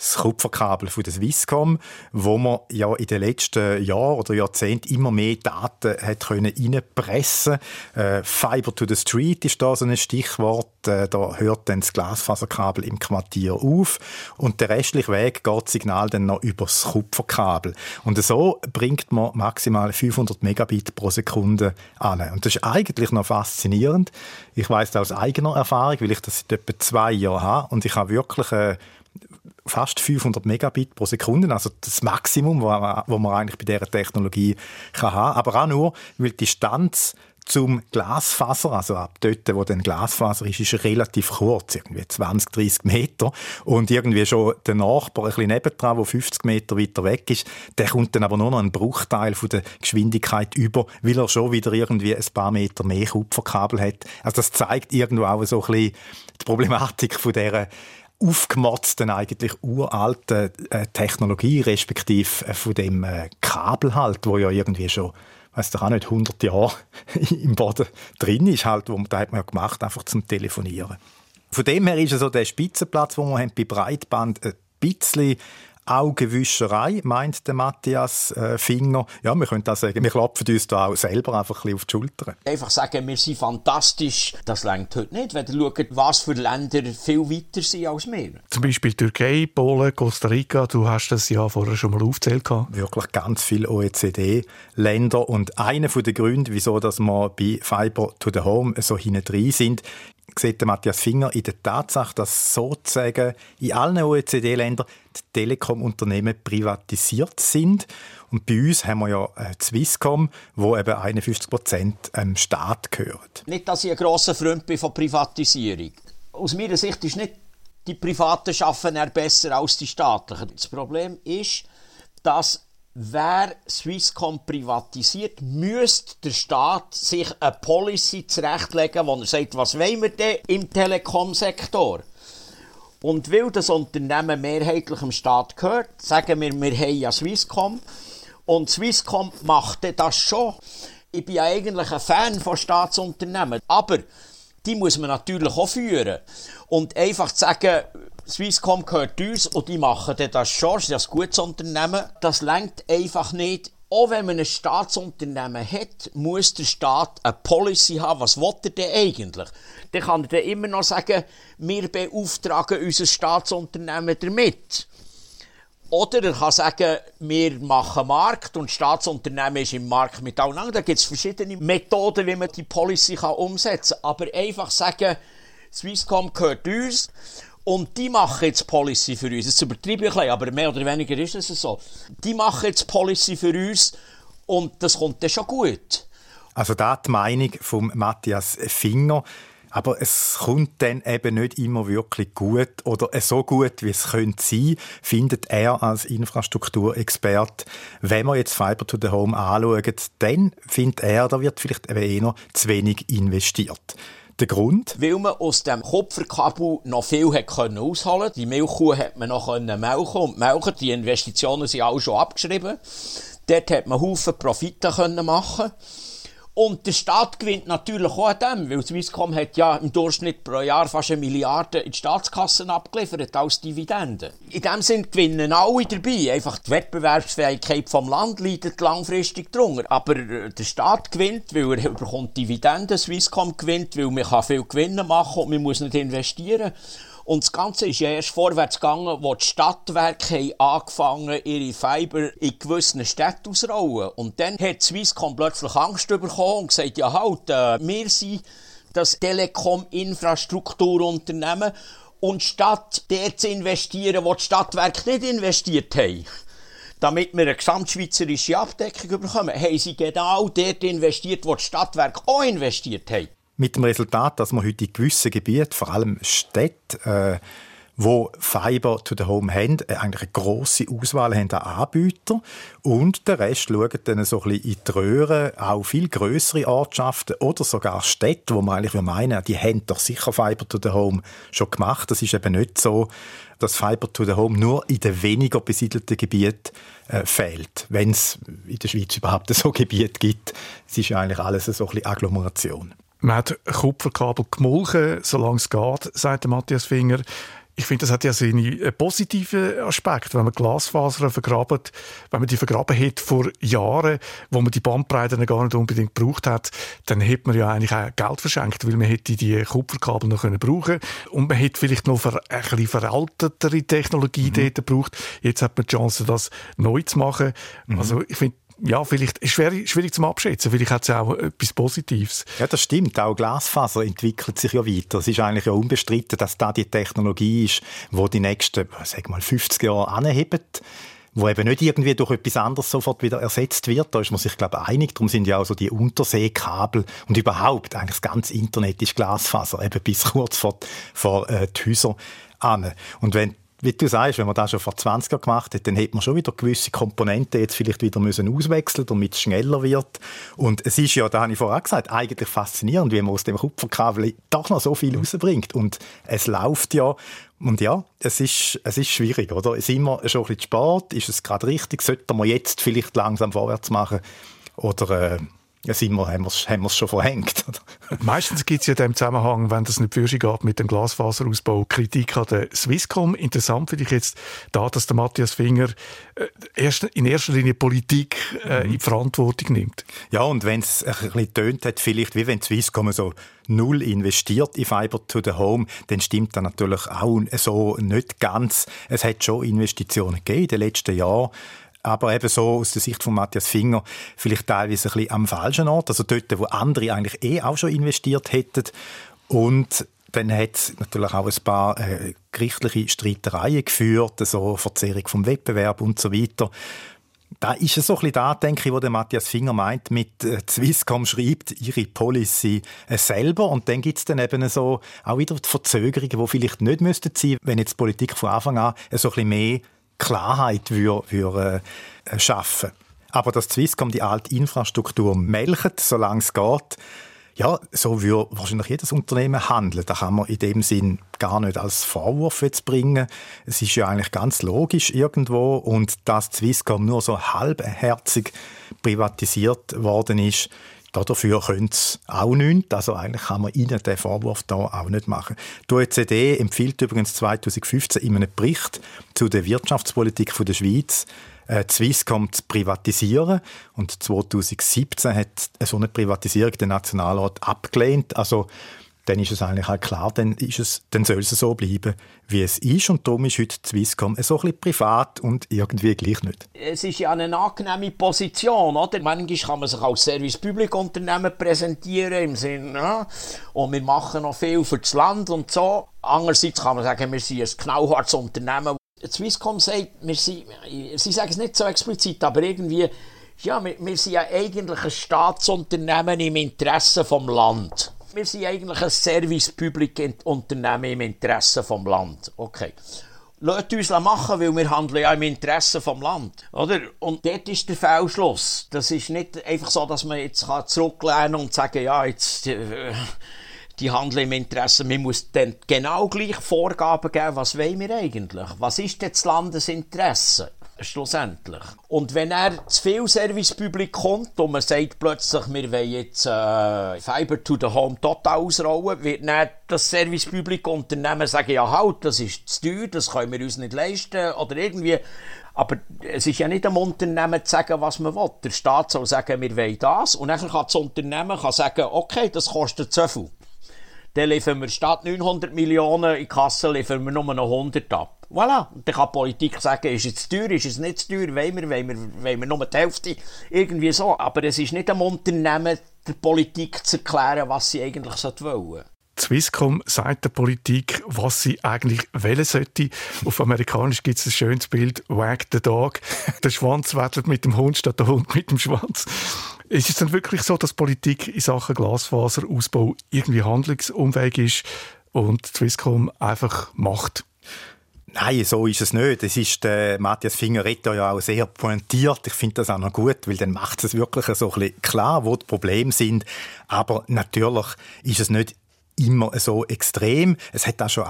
das Kupferkabel von der Swisscom, wo man ja in den letzten Jahren oder Jahrzehnten immer mehr Daten hat können reinpressen äh, Fiber to the Street ist da so ein Stichwort. Äh, da hört dann das Glasfaserkabel im Quartier auf und der restliche Weg geht das Signal dann noch über das Kupferkabel. Und so bringt man maximal 500 Megabit pro Sekunde an. Und das ist eigentlich noch faszinierend. Ich weiß aus eigener Erfahrung, weil ich das seit etwa zwei Jahren habe und ich habe wirklich äh, fast 500 Megabit pro Sekunde, also das Maximum, was man eigentlich bei dieser Technologie kann haben. Aber auch nur, weil die Distanz zum Glasfaser, also ab dort, wo dann Glasfaser ist, ist relativ kurz, irgendwie 20, 30 Meter. Und irgendwie schon der Nachbar ein bisschen nebendran, der 50 Meter weiter weg ist, der kommt dann aber nur noch einen Bruchteil von der Geschwindigkeit über, weil er schon wieder irgendwie ein paar Meter mehr Kupferkabel hat. Also das zeigt irgendwo auch so ein bisschen die Problematik von dieser aufgemotzten, eigentlich uralten äh, Technologie, respektive äh, von dem äh, Kabel halt, wo ja irgendwie schon weiß doch auch nicht, 100 Jahre [LAUGHS] im Boden drin ist, halt, wo man, da hat man ja gemacht, einfach zum Telefonieren. Von dem her ist also der Spitzenplatz, wo wir haben bei Breitband ein bisschen Augenwischerei, meint der Matthias äh, Finger. Ja, wir können das sagen, wir klopfen uns da auch selber einfach ein bisschen auf die Schulter. Einfach sagen, wir sind fantastisch, das längt heute nicht, wenn ihr schaut, was für Länder viel weiter sind als wir. Zum Beispiel Türkei, Polen, Costa Rica, du hast das ja vorher schon mal aufgezählt. Wirklich ganz viele OECD-Länder und einer der Gründe, wieso dass wir bei Fiber to the Home so hinten drin sind, sieht Matthias Finger in der Tatsache, dass sozusagen in allen OECD-Ländern die Telekom-Unternehmen privatisiert sind. Und bei uns haben wir ja äh, Swisscom, wo eben 51 Prozent dem Staat gehört. Nicht, dass ich ein grosser Freund bin von Privatisierung. Aus meiner Sicht ist nicht die Privaten schaffen er besser als die staatlichen. Das Problem ist, dass wer Swisscom privatisiert, müsste der Staat sich eine Policy zurechtlegen, wo er sagt, was wollen wir denn im Telekomsektor? Und weil das Unternehmen mehrheitlich dem Staat gehört, sagen wir, wir haben ja Swisscom. Und Swisscom macht das schon. Ich bin ja eigentlich ein Fan von Staatsunternehmen. Aber die muss man natürlich auch führen. Und einfach zu sagen, Swisscom gehört uns und die machen das schon, das ist ein gutes Unternehmen. Das lenkt einfach nicht. Auch wenn man ein Staatsunternehmen hat, muss der Staat eine Policy haben. Was will er denn eigentlich? Dann kann er immer noch sagen, wir beauftragen unser Staatsunternehmen damit. Oder er kann sagen, wir machen Markt und Staatsunternehmen ist im Markt mit allen anderen. Da gibt es verschiedene Methoden, wie man die Policy kann umsetzen kann. Aber einfach sagen, Swisscom gehört uns und die machen jetzt Policy für uns. Das übertreibe ich ein bisschen, aber mehr oder weniger ist es so. Die machen jetzt Policy für uns und das kommt dann schon gut. Also da die Meinung von Matthias Finger. Aber es kommt dann eben nicht immer wirklich gut oder so gut, wie es könnte sein, findet er als Infrastrukturexperte. Wenn man jetzt Fiber to the Home anschaut, dann findet er, da wird vielleicht eher zu wenig investiert. Der Grund? Weil man aus dem Kupferkabel noch viel hat können ausholen Die Milchkuh hat man noch können melken und melken. Die Investitionen sind auch schon abgeschrieben. Dort hat man Haufen Profite können machen und der Staat gewinnt natürlich auch an dem, weil Swisscom hat ja im Durchschnitt pro Jahr fast eine Milliarde in die Staatskassen abgeliefert als Dividende. In dem Sinne gewinnen alle dabei. Einfach die Wettbewerbsfähigkeit vom Land leidet langfristig drunter. Aber äh, der Staat gewinnt, weil er bekommt Dividenden, Swisscom gewinnt, weil man kann viel Gewinne machen und man muss nicht investieren. Und das Ganze ist ja erst vorwärts gegangen, wo die Stadtwerke angefangen ihre Fiber in gewissen Städten ausrollen. Und dann hat Swisscom plötzlich Angst bekommen und gesagt, ja halt, äh, wir sind das Telekom-Infrastrukturunternehmen und statt der zu investieren, wo die Stadtwerke nicht investiert haben, damit wir eine gesamtschweizerische Abdeckung bekommen, haben sie genau dort investiert, wo die Stadtwerke auch investiert haben. Mit dem Resultat, dass wir heute in gewissen Gebieten, vor allem Städte, äh, wo Fiber to the Home haben, äh, eigentlich eine grosse Auswahl haben an Anbietern und der Rest schaut dann so ein bisschen in die Röhre, auch viel größere Ortschaften oder sogar Städte, wo man eigentlich meinen, die haben doch sicher Fiber to the Home schon gemacht. Das ist eben nicht so, dass Fiber to the Home nur in den weniger besiedelten Gebieten äh, fehlt, wenn es in der Schweiz überhaupt so Gebiete gibt. Es ist eigentlich alles so ein bisschen Agglomeration. Man hat Kupferkabel gemolken, solange es geht, sagt Matthias Finger. Ich finde, das hat ja seine äh, positiven Aspekte, wenn man Glasfasern vergrabt, wenn man die vergraben hat vor Jahren, wo man die Bandbreite gar nicht unbedingt gebraucht hat, dann hätte man ja eigentlich auch Geld verschenkt, weil man hätte die Kupferkabel noch können brauchen und man hätte vielleicht noch ein bisschen veraltetere Technologie mhm. dort gebraucht. Jetzt hat man die Chance, das neu zu machen. Mhm. Also ich finde, ja, vielleicht schwierig, schwierig zum Abschätzen. Vielleicht hat es auch etwas Positives. Ja, das stimmt. Auch Glasfaser entwickelt sich ja weiter. Es ist eigentlich ja unbestritten, dass da die Technologie ist, wo die nächsten, sag mal, 50 Jahre anhebt wo eben nicht irgendwie durch etwas anderes sofort wieder ersetzt wird. Da ist man sich, glaube ich, einig. Darum sind ja auch so die Unterseekabel und überhaupt eigentlich das ganze Internet ist Glasfaser, eben bis kurz vor, vor äh, die Häuser an. Und wenn wie du sagst, wenn man das schon vor 20 Jahren gemacht hat, dann hätte man schon wieder gewisse Komponenten jetzt vielleicht wieder müssen auswechseln damit es schneller wird. Und es ist ja, da habe ich vorher gesagt, eigentlich faszinierend, wie man aus dem Kupferkabel doch noch so viel rausbringt. Und es läuft ja. Und ja, es ist, es ist schwierig, oder? Es ist immer schon ein bisschen Sport. Ist es gerade richtig? Sollte man jetzt vielleicht langsam vorwärts machen? Oder, äh, ja, sind wir, haben wir es schon verhängt. [LAUGHS] Meistens gibt es ja in dem Zusammenhang, wenn das nicht für geht mit dem Glasfaserausbau, Kritik an der Swisscom. Interessant finde ich jetzt da, dass der Matthias Finger äh, in erster Linie Politik äh, in die Verantwortung nimmt. Ja, und wenn es ein bisschen tönt hat, vielleicht wie wenn Swisscom so null investiert in Fiber to the Home, dann stimmt das natürlich auch so nicht ganz. Es hat schon Investitionen gegeben in den letzten Jahren aber eben so aus der Sicht von Matthias Finger vielleicht teilweise ein bisschen am falschen Ort, also dort, wo andere eigentlich eh auch schon investiert hätten. Und dann hat es natürlich auch ein paar äh, gerichtliche Streitereien geführt, so Verzerrung vom Wettbewerb und so weiter. Da ist es so ein bisschen da, denke ich, wo der Matthias Finger meint, mit äh, Swisscom schreibt ihre Policy äh, selber. Und dann gibt es dann eben so auch wieder Verzögerungen, die vielleicht nicht müssten sein, wenn jetzt die Politik von Anfang an so ein bisschen mehr Klarheit würde, würde äh, schaffen. Aber dass Swisscom die alte Infrastruktur melkt, solange es geht, ja, so würde wahrscheinlich jedes Unternehmen handeln. Da kann man in dem Sinn gar nicht als Vorwurf jetzt bringen. Es ist ja eigentlich ganz logisch irgendwo und dass Swisscom nur so halbherzig privatisiert worden ist, Dafür können sie auch nichts. Also eigentlich kann man ihnen den Vorwurf da auch nicht machen. Die OECD empfiehlt übrigens 2015 in einem Bericht zu der Wirtschaftspolitik der Schweiz, äh, Swisscom zu privatisieren. Und 2017 hat so eine Privatisierung der Nationalrat abgelehnt. Also dann ist es eigentlich halt klar, dann, ist es, dann soll es so bleiben, wie es ist. Und darum ist heute Swisscom so ein bisschen privat und irgendwie gleich nicht. Es ist ja eine angenehme Position, oder? Manchmal kann man sich als Service-Public-Unternehmen präsentieren, im Sinne, ja, und wir machen noch viel für das Land und so. Andererseits kann man sagen, wir sind ein knallhartes Unternehmen. Swisscom sagt, wir sind, sie sagen es nicht so explizit, aber irgendwie, ja, wir, wir sind ja eigentlich ein Staatsunternehmen im Interesse vom Land. Wir sind eigentlich ein Service-Public-Unternehmen im Interesse vom Land. Okay. Lasst uns machen, weil wir handeln ja im Interesse vom Land, oder? Und dort ist der Fehlschluss. Das ist nicht einfach so, dass man jetzt zurücklehnen und sagen, ja, jetzt, äh, die handeln im Interesse. Man muss dann genau gleich Vorgaben geben, was wollen wir eigentlich? Was ist denn das Landesinteresse? Schlussendlich. Und wenn er zu viel Servicepublik kommt und man sagt plötzlich, wir wollen jetzt äh, Fiber to the Home total ausrollen, wird dann das Servicepublik Unternehmen sagen, ja halt, das ist zu teuer, das können wir uns nicht leisten oder irgendwie. Aber es ist ja nicht am Unternehmen zu sagen, was man will. Der Staat soll sagen, wir wollen das und dann kann das Unternehmen kann sagen, okay, das kostet so viel dann liefern wir statt 900 Millionen in Kasse, liefern wir nur noch 100 ab. Voilà. Und dann kann Politik sagen, ist es zu teuer, ist es nicht zu teuer, wollen wir, wollen wir, wollen wir nur die Hälfte, irgendwie so. Aber es ist nicht am Unternehmen, der Politik zu erklären, was sie eigentlich wollen. Swisscom sagt der Politik, was sie eigentlich wählen sollte. Auf Amerikanisch gibt es ein schönes Bild, Wag the Dog. [LAUGHS] Der Schwanz wettelt mit dem Hund statt der Hund mit dem Schwanz. Ist es dann wirklich so, dass Politik in Sachen Glasfaserausbau irgendwie handlungsunfähig ist und Swisscom einfach macht? Nein, so ist es nicht. Es ist äh, Matthias Fingeretto ja auch sehr pointiert. Ich finde das auch noch gut, weil dann macht es wirklich so ein bisschen klar, wo die Probleme sind. Aber natürlich ist es nicht immer so extrem. Es hat auch schon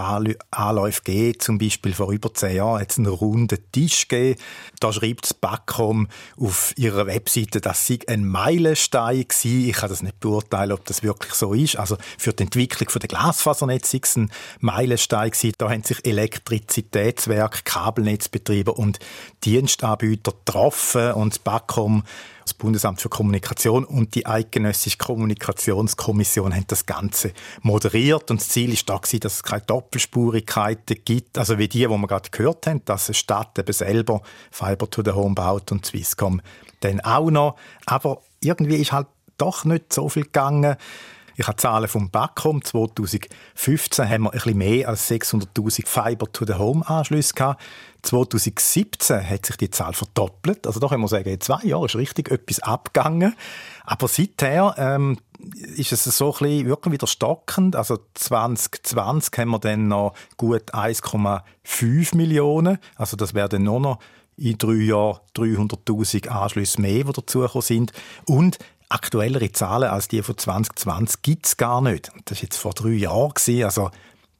Anläufe gegeben, zum Beispiel vor über zehn Jahren hat es einen runden Tisch gegeben. Da schreibt das Backcom auf ihrer Webseite, dass sie ein Meilenstein war. Ich kann das nicht beurteilen, ob das wirklich so ist. Also für die Entwicklung der Glasfasernetze war es ein Meilenstein gewesen. Da haben sich Elektrizitätswerke, Kabelnetzbetriebe und Dienstanbieter getroffen und das Backcom das Bundesamt für Kommunikation und die Eidgenössische Kommunikationskommission haben das Ganze moderiert. Und das Ziel ist da gewesen, dass es keine Doppelspurigkeiten gibt, also wie die, wo wir gerade gehört haben, dass eine Stadt eben selber Fiber to the Home baut und Swisscom dann auch noch, aber irgendwie ist halt doch nicht so viel gegangen. Ich habe Zahlen vom Backcom. 2015 haben wir ein bisschen mehr als 600.000 Fiber to the Home Anschlüsse gehabt. 2017 hat sich die Zahl verdoppelt. Also da können wir sagen, in zwei Jahren ist richtig etwas abgegangen. Aber seither ähm, ist es so ein bisschen wirklich wieder stockend. Also 2020 haben wir dann noch gut 1,5 Millionen. Also das werden nur noch in drei Jahren 300.000 Anschlüsse mehr, die dazugekommen sind. Und aktuellere Zahlen als die von 2020 gibt es gar nicht. Das war jetzt vor drei Jahren. Also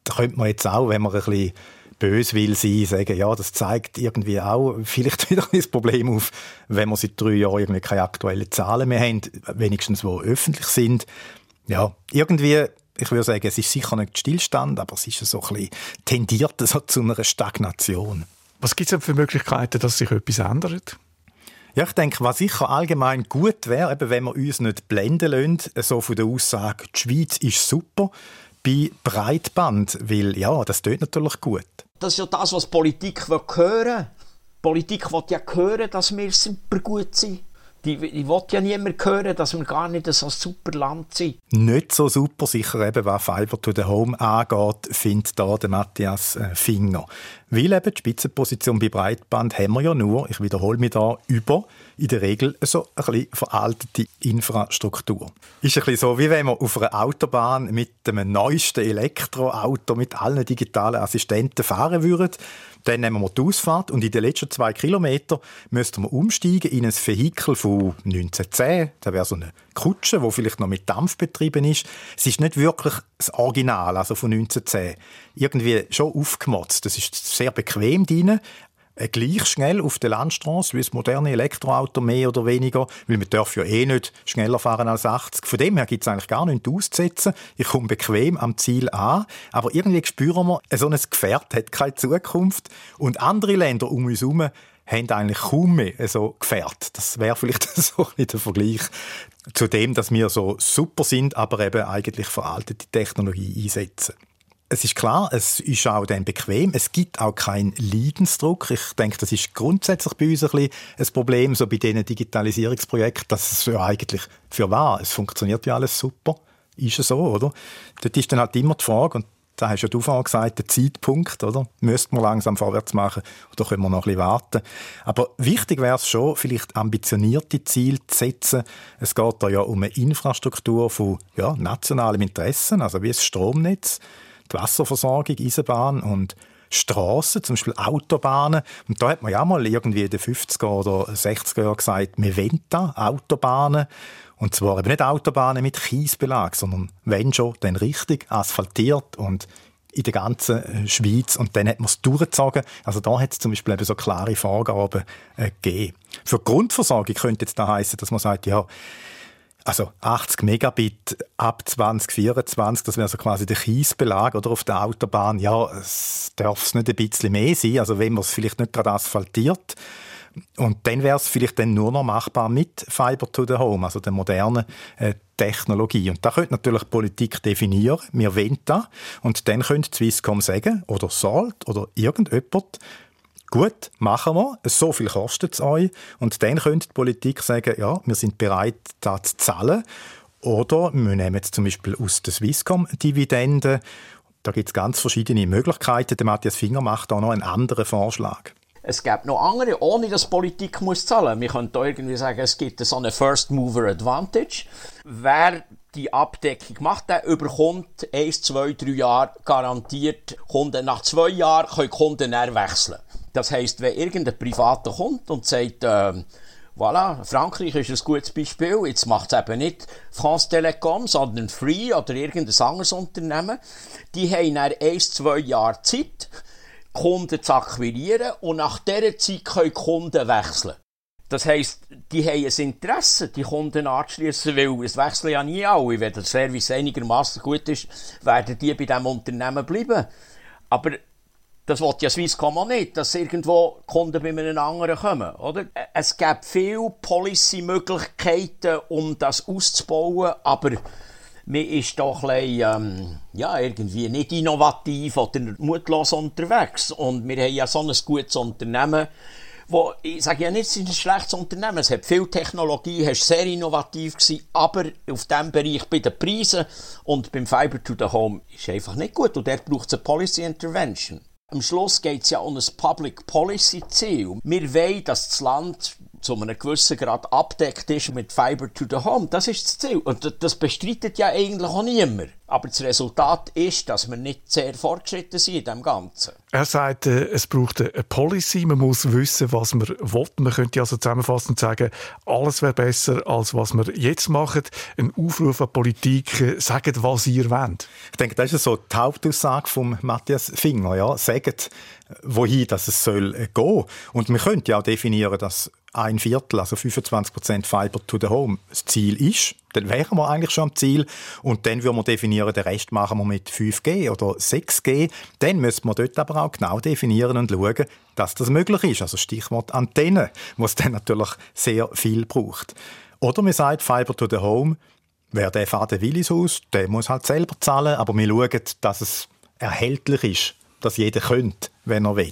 da könnte man jetzt auch, wenn man ein bisschen böse will sein, sagen, ja, das zeigt irgendwie auch vielleicht [LAUGHS] wieder ein Problem auf, wenn wir seit drei Jahren irgendwie keine aktuellen Zahlen mehr haben, wenigstens wo öffentlich sind. Ja, irgendwie, ich würde sagen, es ist sicher nicht Stillstand, aber es ist so ein bisschen tendiert so zu einer Stagnation. Was gibt es denn für Möglichkeiten, dass sich etwas ändert? Ja, ich denke, was sicher allgemein gut wäre, eben wenn wir uns nicht blenden lassen, so von der Aussage, die Schweiz ist super, bei Breitband, weil ja, das tut natürlich gut. Das ist ja das, was Politik hören will. Politik will ja hören, dass wir super gut sind. Die, die will ja niemand hören, dass wir gar nicht so ein super Land sind. Nicht so super, sicher eben, was Fiber to the Home angeht, findet da der Matthias äh, Finger. Weil eben die Spitzenposition bei Breitband haben wir ja nur, ich wiederhole mich da, über in der Regel so ein bisschen veraltete Infrastruktur. Ist ein bisschen so, wie wenn man auf einer Autobahn mit dem neuesten Elektroauto mit allen digitalen Assistenten fahren würde. Dann nehmen wir die Ausfahrt und in den letzten zwei Kilometern müssten wir umsteigen in ein Vehikel von 1910. Das wäre so eine Kutsche, die vielleicht noch mit Dampf betrieben ist. Es ist nicht wirklich das Original, also von 1910. Irgendwie schon aufgemotzt. Das ist sehr bequem drin, äh, gleich schnell auf der Landstraße wie das moderne Elektroauto, mehr oder weniger, weil man darf ja eh nicht schneller fahren als 80. Von dem her gibt es eigentlich gar nichts auszusetzen. Ich komme bequem am Ziel an, aber irgendwie spüren wir, so ein Gefährt hat keine Zukunft und andere Länder um uns herum haben eigentlich kaum mehr so gefährt. Das wäre vielleicht [LAUGHS] so ein der Vergleich zu dem, dass wir so super sind, aber eben eigentlich veraltete Technologie einsetzen. Es ist klar, es ist auch dann bequem. Es gibt auch keinen Leidensdruck. Ich denke, das ist grundsätzlich bei uns ein, bisschen ein Problem, so bei diesen Digitalisierungsprojekten, dass es ja eigentlich für wahr, es funktioniert ja alles super. Ist es so, oder? Dort ist dann halt immer die Frage, und da hast ja du vorhin gesagt, der Zeitpunkt, oder? Müsste man langsam vorwärts machen oder können wir noch ein bisschen warten? Aber wichtig wäre es schon, vielleicht ambitionierte Ziele zu setzen. Es geht da ja um eine Infrastruktur von ja, nationalem Interesse, also wie das Stromnetz, die Wasserversorgung, Eisenbahn und Straßen, zum Beispiel Autobahnen. Und da hat man ja mal irgendwie in den 50er oder 60er Jahren gesagt, wir wollen da Autobahnen. Und zwar eben nicht Autobahnen mit Kiesbelag, sondern wenn schon, dann richtig asphaltiert und in der ganzen äh, Schweiz und dann hat man es durchgezogen. Also da hat es zum Beispiel eben so klare Vorgaben äh, gegeben. Für Grundversorgung könnte jetzt da heißen, dass man sagt, ja, also 80 Megabit ab 2024, das wäre so quasi der Kiesbelag oder auf der Autobahn. Ja, es darf es nicht ein bisschen mehr sein, also wenn man es vielleicht nicht gerade asphaltiert, und dann wäre es vielleicht dann nur noch machbar mit Fiber to the Home, also der modernen äh, Technologie. Und da könnte natürlich Politik definieren, wir wollen das. Und dann könnte Swisscom sagen, oder Salt, oder irgendjemand, gut, machen wir, so viel kostet es euch. Und dann könnte die Politik sagen, ja, wir sind bereit, das zu zahlen. Oder wir nehmen jetzt zum Beispiel aus der Swisscom Dividenden. Da gibt es ganz verschiedene Möglichkeiten. Der Matthias Finger macht da noch einen anderen Vorschlag. Es gibt noch andere, ohne dass Politik muss zahlen. Wir können da irgendwie sagen, es gibt so eine First Mover Advantage. Wer die Abdeckung macht, der überkommt eins, zwei, drei Jahre garantiert Kunden. Nach zwei Jahren können Kunden dann wechseln. Das heisst, wenn irgendein Privater kommt und sagt, äh, Voilà, Frankreich ist ein gutes Beispiel. Jetzt macht es eben nicht France Telecom, sondern Free oder irgendein anderes Unternehmen. Die haben dann ein, zwei Jahre Zeit, Kunden zu akquirieren und nach dieser Zeit können Kunden wechseln. Das heisst, die haben ein Interesse, die Kunden anzuschließen, weil es wechseln ja nie alle. Wenn der Service einigermaßen gut ist, werden die bei diesem Unternehmen bleiben. Aber das will ja Swisscom auch nicht, dass irgendwo Kunden bei einem anderen kommen, oder? Es gibt viele Policy-Möglichkeiten, um das auszubauen, aber man ist doch ähm, ja, irgendwie nicht innovativ oder mutlos unterwegs. Und wir haben ja so ein gutes Unternehmen, wo, ich sage ja nicht, es ist ein schlechtes Unternehmen, es hat viel Technologie, es war sehr innovativ gewesen, aber auf diesem Bereich bei den Preisen und beim Fiber to the Home ist es einfach nicht gut und dort braucht es eine Policy Intervention. Am Schluss geht es ja um ein Public Policy Ziel. Wir wollen, dass das Land zu einem gewissen Grad abdeckt ist mit Fiber to the Home. Das ist das Ziel. Und das bestreitet ja eigentlich auch niemand. Aber das Resultat ist, dass wir nicht sehr fortgeschritten sind in dem Ganzen. Er sagt, äh, es braucht eine Policy, man muss wissen, was man will. Man könnte also zusammenfassend sagen, alles wäre besser, als was wir jetzt machen. Ein Aufruf an Politik, äh, sagt, was ihr wollt. Ich denke, das ist so die Hauptaussage von Matthias Finger. Ja? Sagt, wohin das es soll äh, gehen. Und man könnte ja auch definieren, dass ein Viertel, also 25 Prozent Fiber to the Home das Ziel ist. Dann wären wir eigentlich schon am Ziel. Und dann würden wir definieren, den Rest machen wir mit 5G oder 6G. Dann müsste man dort aber auch genau definieren und schauen, dass das möglich ist. Also Stichwort Antenne, wo es dann natürlich sehr viel braucht. Oder man sagt Fiber to the Home, wer der Faden will ins Haus, der muss halt selber zahlen, aber wir schauen, dass es erhältlich ist dass jeder könnte, wenn er will.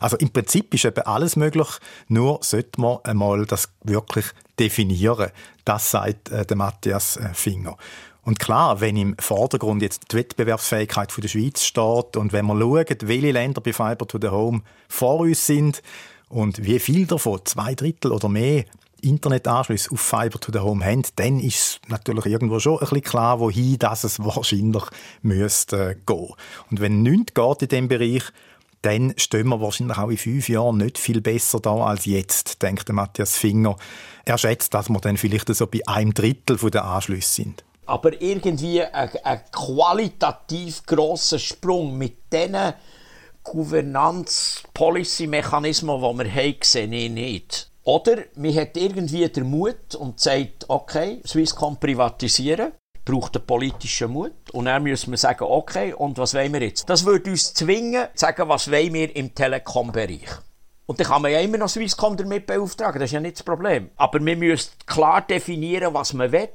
Also im Prinzip ist eben alles möglich, nur sollte man einmal das wirklich definieren. Das sagt äh, der Matthias äh, Finger. Und klar, wenn im Vordergrund jetzt die Wettbewerbsfähigkeit der Schweiz steht und wenn man schaut, welche Länder bei Fiber to the Home vor uns sind und wie viel davon, zwei Drittel oder mehr, Internetanschluss auf Fiber to the Home haben, dann ist natürlich irgendwo schon ein bisschen klar, wohin das es wahrscheinlich müsste gehen. Und wenn nichts geht in diesem Bereich, dann stehen wir wahrscheinlich auch in fünf Jahren nicht viel besser da als jetzt, denkt Matthias Finger. Er schätzt, dass wir dann vielleicht so bei einem Drittel der Anschlüsse sind. Aber irgendwie ein, ein qualitativ grosser Sprung mit diesen Governance-Policy-Mechanismen, die wir haben, sehe ich nicht. Oder man hat irgendwie den Mut und sagt, okay, Swisscom privatisieren, braucht einen politischen Mut. Und dann müssen wir sagen, okay, und was wollen wir jetzt? Das würde uns zwingen, zu sagen, was wollen wir im Telekom-Bereich. Und dann kann man ja immer noch Swisscom damit beauftragen, das ist ja nicht das Problem. Aber wir müssen klar definieren, was man will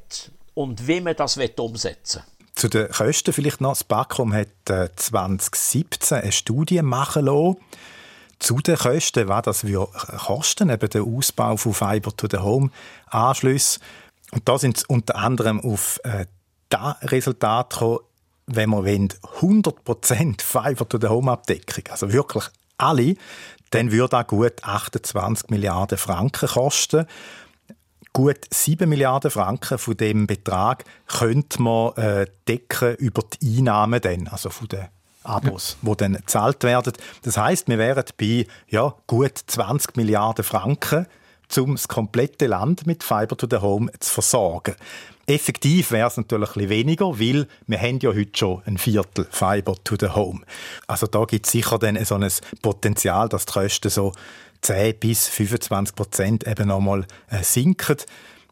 und wie man das umsetzen will. Zu den Kosten vielleicht noch. Das Backom hat 2017 äh, eine Studie machen lassen zu den Kosten, was das wir kosten, eben der Ausbau von Fiber to the Home Anschlüssen. Und da sind unter anderem auf äh, das Resultat gekommen, wenn wir 100% Fiber to the Home Abdeckung, also wirklich alle, dann würde das gut 28 Milliarden Franken kosten. Gut 7 Milliarden Franken von dem Betrag könnte man äh, decken über die Einnahmen dann, also von den Abos, ja. die dann gezahlt werden. Das heißt, wir wären bei ja, gut 20 Milliarden Franken, um das komplette Land mit Fiber to the Home zu versorgen. Effektiv wäre es natürlich ein bisschen weniger, weil wir haben ja heute schon ein Viertel Fiber to the Home. Also da gibt es sicher dann so ein Potenzial, dass die Kosten so 10 bis 25 Prozent eben nochmal äh, sinken.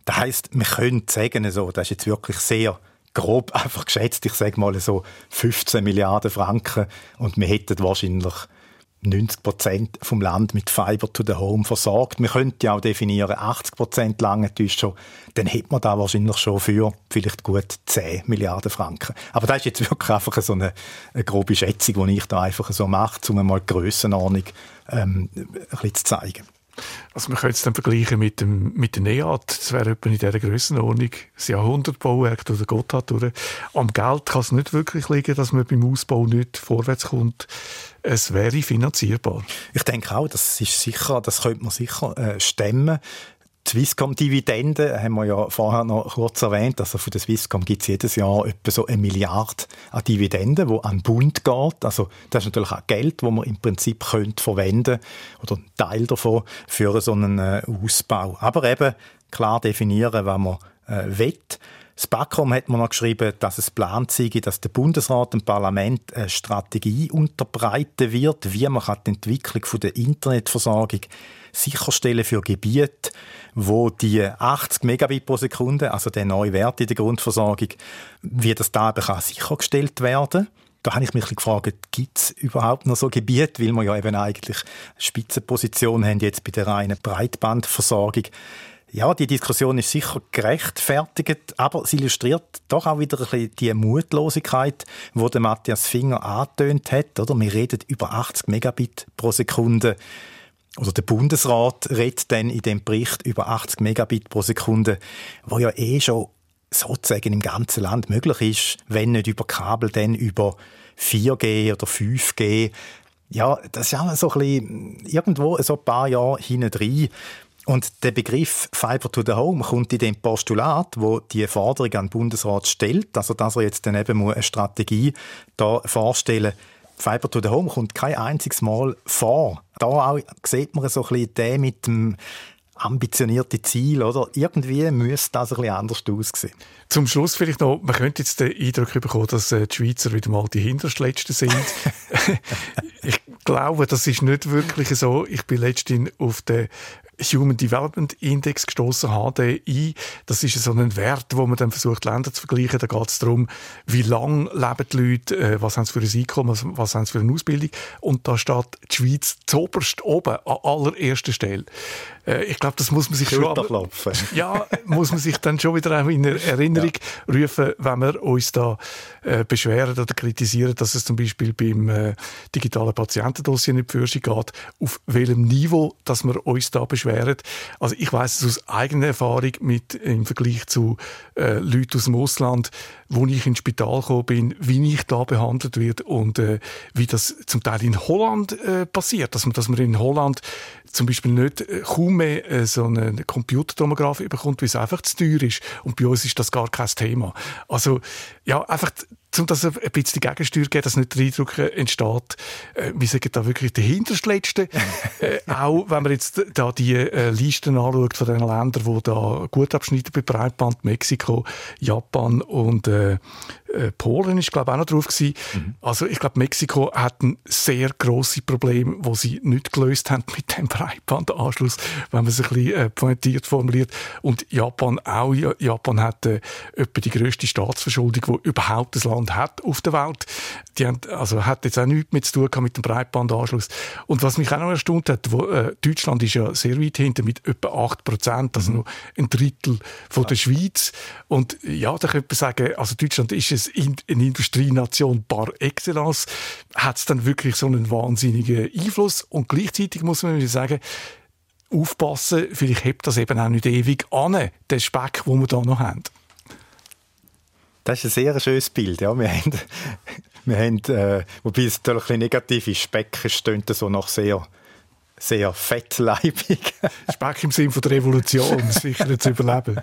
Das heißt, wir können sagen, so, das ist jetzt wirklich sehr grob [LAUGHS] einfach geschätzt, ich sage mal so 15 Milliarden Franken und wir hätten wahrscheinlich 90 Prozent vom Land mit Fiber to the Home versorgt. Wir könnten ja auch definieren, 80 Prozent lange schon. Dann hätte man da wahrscheinlich schon für vielleicht gut 10 Milliarden Franken. Aber das ist jetzt wirklich einfach so eine, eine grobe Schätzung, die ich da einfach so mache, um mal die Grössenordnung ähm, ein bisschen zu zeigen. Also man könnte es dann vergleichen mit, dem, mit der NEAT, das wäre etwa in dieser Grössenordnung das Jahrhundertbauwerk oder Gotthard. Oder. Am Geld kann es nicht wirklich liegen, dass man beim Ausbau nicht vorwärts kommt. Es wäre finanzierbar. Ich denke auch, das ist sicher, das könnte man sicher äh, stemmen. Swisscom-Dividende haben wir ja vorher noch kurz erwähnt. Also von der Swisscom gibt es jedes Jahr etwa so eine Milliarde an Dividenden, die an den Bund geht. Also das ist natürlich auch Geld, das man im Prinzip könnte verwenden oder einen Teil davon für so einen äh, Ausbau. Aber eben klar definieren, was man äh, will. Das BAKOM hat man noch geschrieben, dass es plant sei, dass der Bundesrat dem Parlament eine Strategie unterbreiten wird, wie man die Entwicklung der Internetversorgung sicherstellen für Gebiete, wo die 80 Megabit pro Sekunde, also der neue Wert in der Grundversorgung, wie das da eben kann sichergestellt werden da habe ich mich gefragt, gibt es überhaupt noch so Gebiete, weil wir ja eben eigentlich Spitzenposition haben jetzt bei der reinen Breitbandversorgung. Ja, die Diskussion ist sicher gerechtfertigt, aber sie illustriert doch auch wieder ein bisschen die Mutlosigkeit, wo der Matthias Finger angetönt hat. Oder? Wir reden über 80 Megabit pro Sekunde. Oder der Bundesrat redet dann in dem Bericht über 80 Megabit pro Sekunde, wo ja eh schon sozusagen im ganzen Land möglich ist, wenn nicht über Kabel, dann über 4G oder 5G. Ja, das ist auch so ein bisschen irgendwo so ein paar Jahre hinten drin. Und der Begriff Fiber to the Home kommt in dem Postulat, wo die Forderung an den Bundesrat stellt, also dass er jetzt dann eben eine Strategie da vorstellen Fiber to the Home kommt kein einziges Mal vor. Da auch sieht man so ein bisschen den mit dem ambitionierte Ziel, oder? Irgendwie müsste das ein bisschen anders aussehen. Zum Schluss vielleicht noch, man könnte jetzt den Eindruck bekommen, dass äh, die Schweizer wieder mal die Hinterstletzten sind. [LAUGHS] ich glaube, das ist nicht wirklich so. Ich bin letztens auf der Human Development Index gestoßen, HDI. Das ist so ein Wert, wo man dann versucht, Länder zu vergleichen. Da geht es darum, wie lange leben die Leute, äh, was haben sie für ein Einkommen, was, haben sie für eine Ausbildung. Und da steht die Schweiz zuoberst oben, an allererster Stelle. Äh, ich glaube, das muss man sich schon... [LAUGHS] Ja, muss man sich dann schon wieder in Erinnerung ja. rufen, wenn wir uns da äh, beschweren oder kritisieren, dass es zum Beispiel beim äh, digitalen Patientendossier nicht für geht, auf welchem Niveau, dass wir uns da beschweren. Also ich weiß es aus eigener Erfahrung mit im Vergleich zu äh, Leuten aus dem Ausland, wo ich ins Spital gekommen bin, wie ich da behandelt werde und äh, wie das zum Teil in Holland äh, passiert, dass man, dass man in Holland zum Beispiel nicht äh, kaum mehr äh, so einen Computertomograph bekommt, weil es einfach zu teuer ist. Und bei uns ist das gar kein Thema. Also, ja, einfach um das ein bisschen Gegensteuer geben, dass nicht der Eindruck äh, entsteht, äh, wir sind da wirklich der Hinterstletzte. [LAUGHS] äh, auch wenn man jetzt da die äh, Listen anschaut von den Ländern, die da gut abschneiden bei Breitband, Mexiko, Japan und äh, äh, Polen ist glaube auch noch drauf gewesen. Mhm. Also ich glaube Mexiko hat ein sehr große Problem, wo sie nicht gelöst haben [LAUGHS] mit dem Breitbandanschluss, wenn man es ein bisschen äh, pointiert formuliert. Und Japan auch. Japan hat äh, etwa die größte Staatsverschuldung, die überhaupt das Land hat auf der Welt. Die haben, also hat jetzt auch nichts mehr zu tun mit dem Breitbandanschluss. Und was mich auch noch erstaunt hat, wo, äh, Deutschland ist ja sehr weit hinter mit etwa 8 Prozent, also mhm. noch ein Drittel von ja. der Schweiz. Und ja, da könnte man sagen, also Deutschland ist es in, eine Industrienation par excellence. Hat es dann wirklich so einen wahnsinnigen Einfluss? Und gleichzeitig muss man sagen, aufpassen, vielleicht hebt das eben auch nicht ewig an, den Speck, den wir da noch haben. Das ist ein sehr schönes Bild. Ja. Wir haben, [LAUGHS] wir haben äh, wobei es natürlich ein negativ ist, Speck stöhnt so nach sehr sehr fettleibig. [LAUGHS] Speck im Sinne der Revolution, [LAUGHS] sicher zu überleben.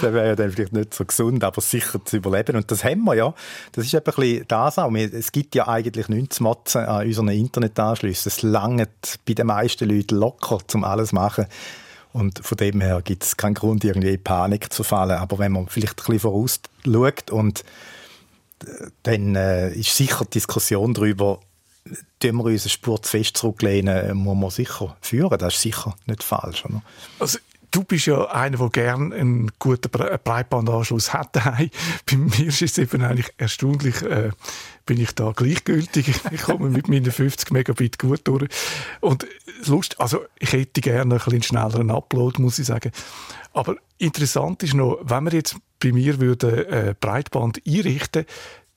das wäre ja dann vielleicht nicht so gesund, aber sicher zu überleben. Und das haben wir ja. Das ist ein bisschen das auch. Es gibt ja eigentlich nichts zu motzen an unseren Internetanschlüssen. Es langt bei den meisten Leuten locker, um alles zu machen. Und von dem her gibt es keinen Grund, irgendwie in Panik zu fallen. Aber wenn man vielleicht ein bisschen vorausschaut und äh, dann äh, ist sicher die Diskussion darüber, tun wir uns eine Spur zu fest zurücklehnen, muss man sicher führen. Das ist sicher nicht falsch. Oder? Also du bist ja einer, der gerne einen guten Breitbandanschluss hat. [LAUGHS] Bei mir ist es eben eigentlich erstaunlich, äh, bin ich da gleichgültig. [LAUGHS] Ich komme mit meinen 50 Megabit gut durch. Und Lust, also ich hätte gerne ein bisschen schnelleren Upload, muss ich sagen. Aber interessant ist noch, wenn wir jetzt bei mir würde äh, Breitband einrichten,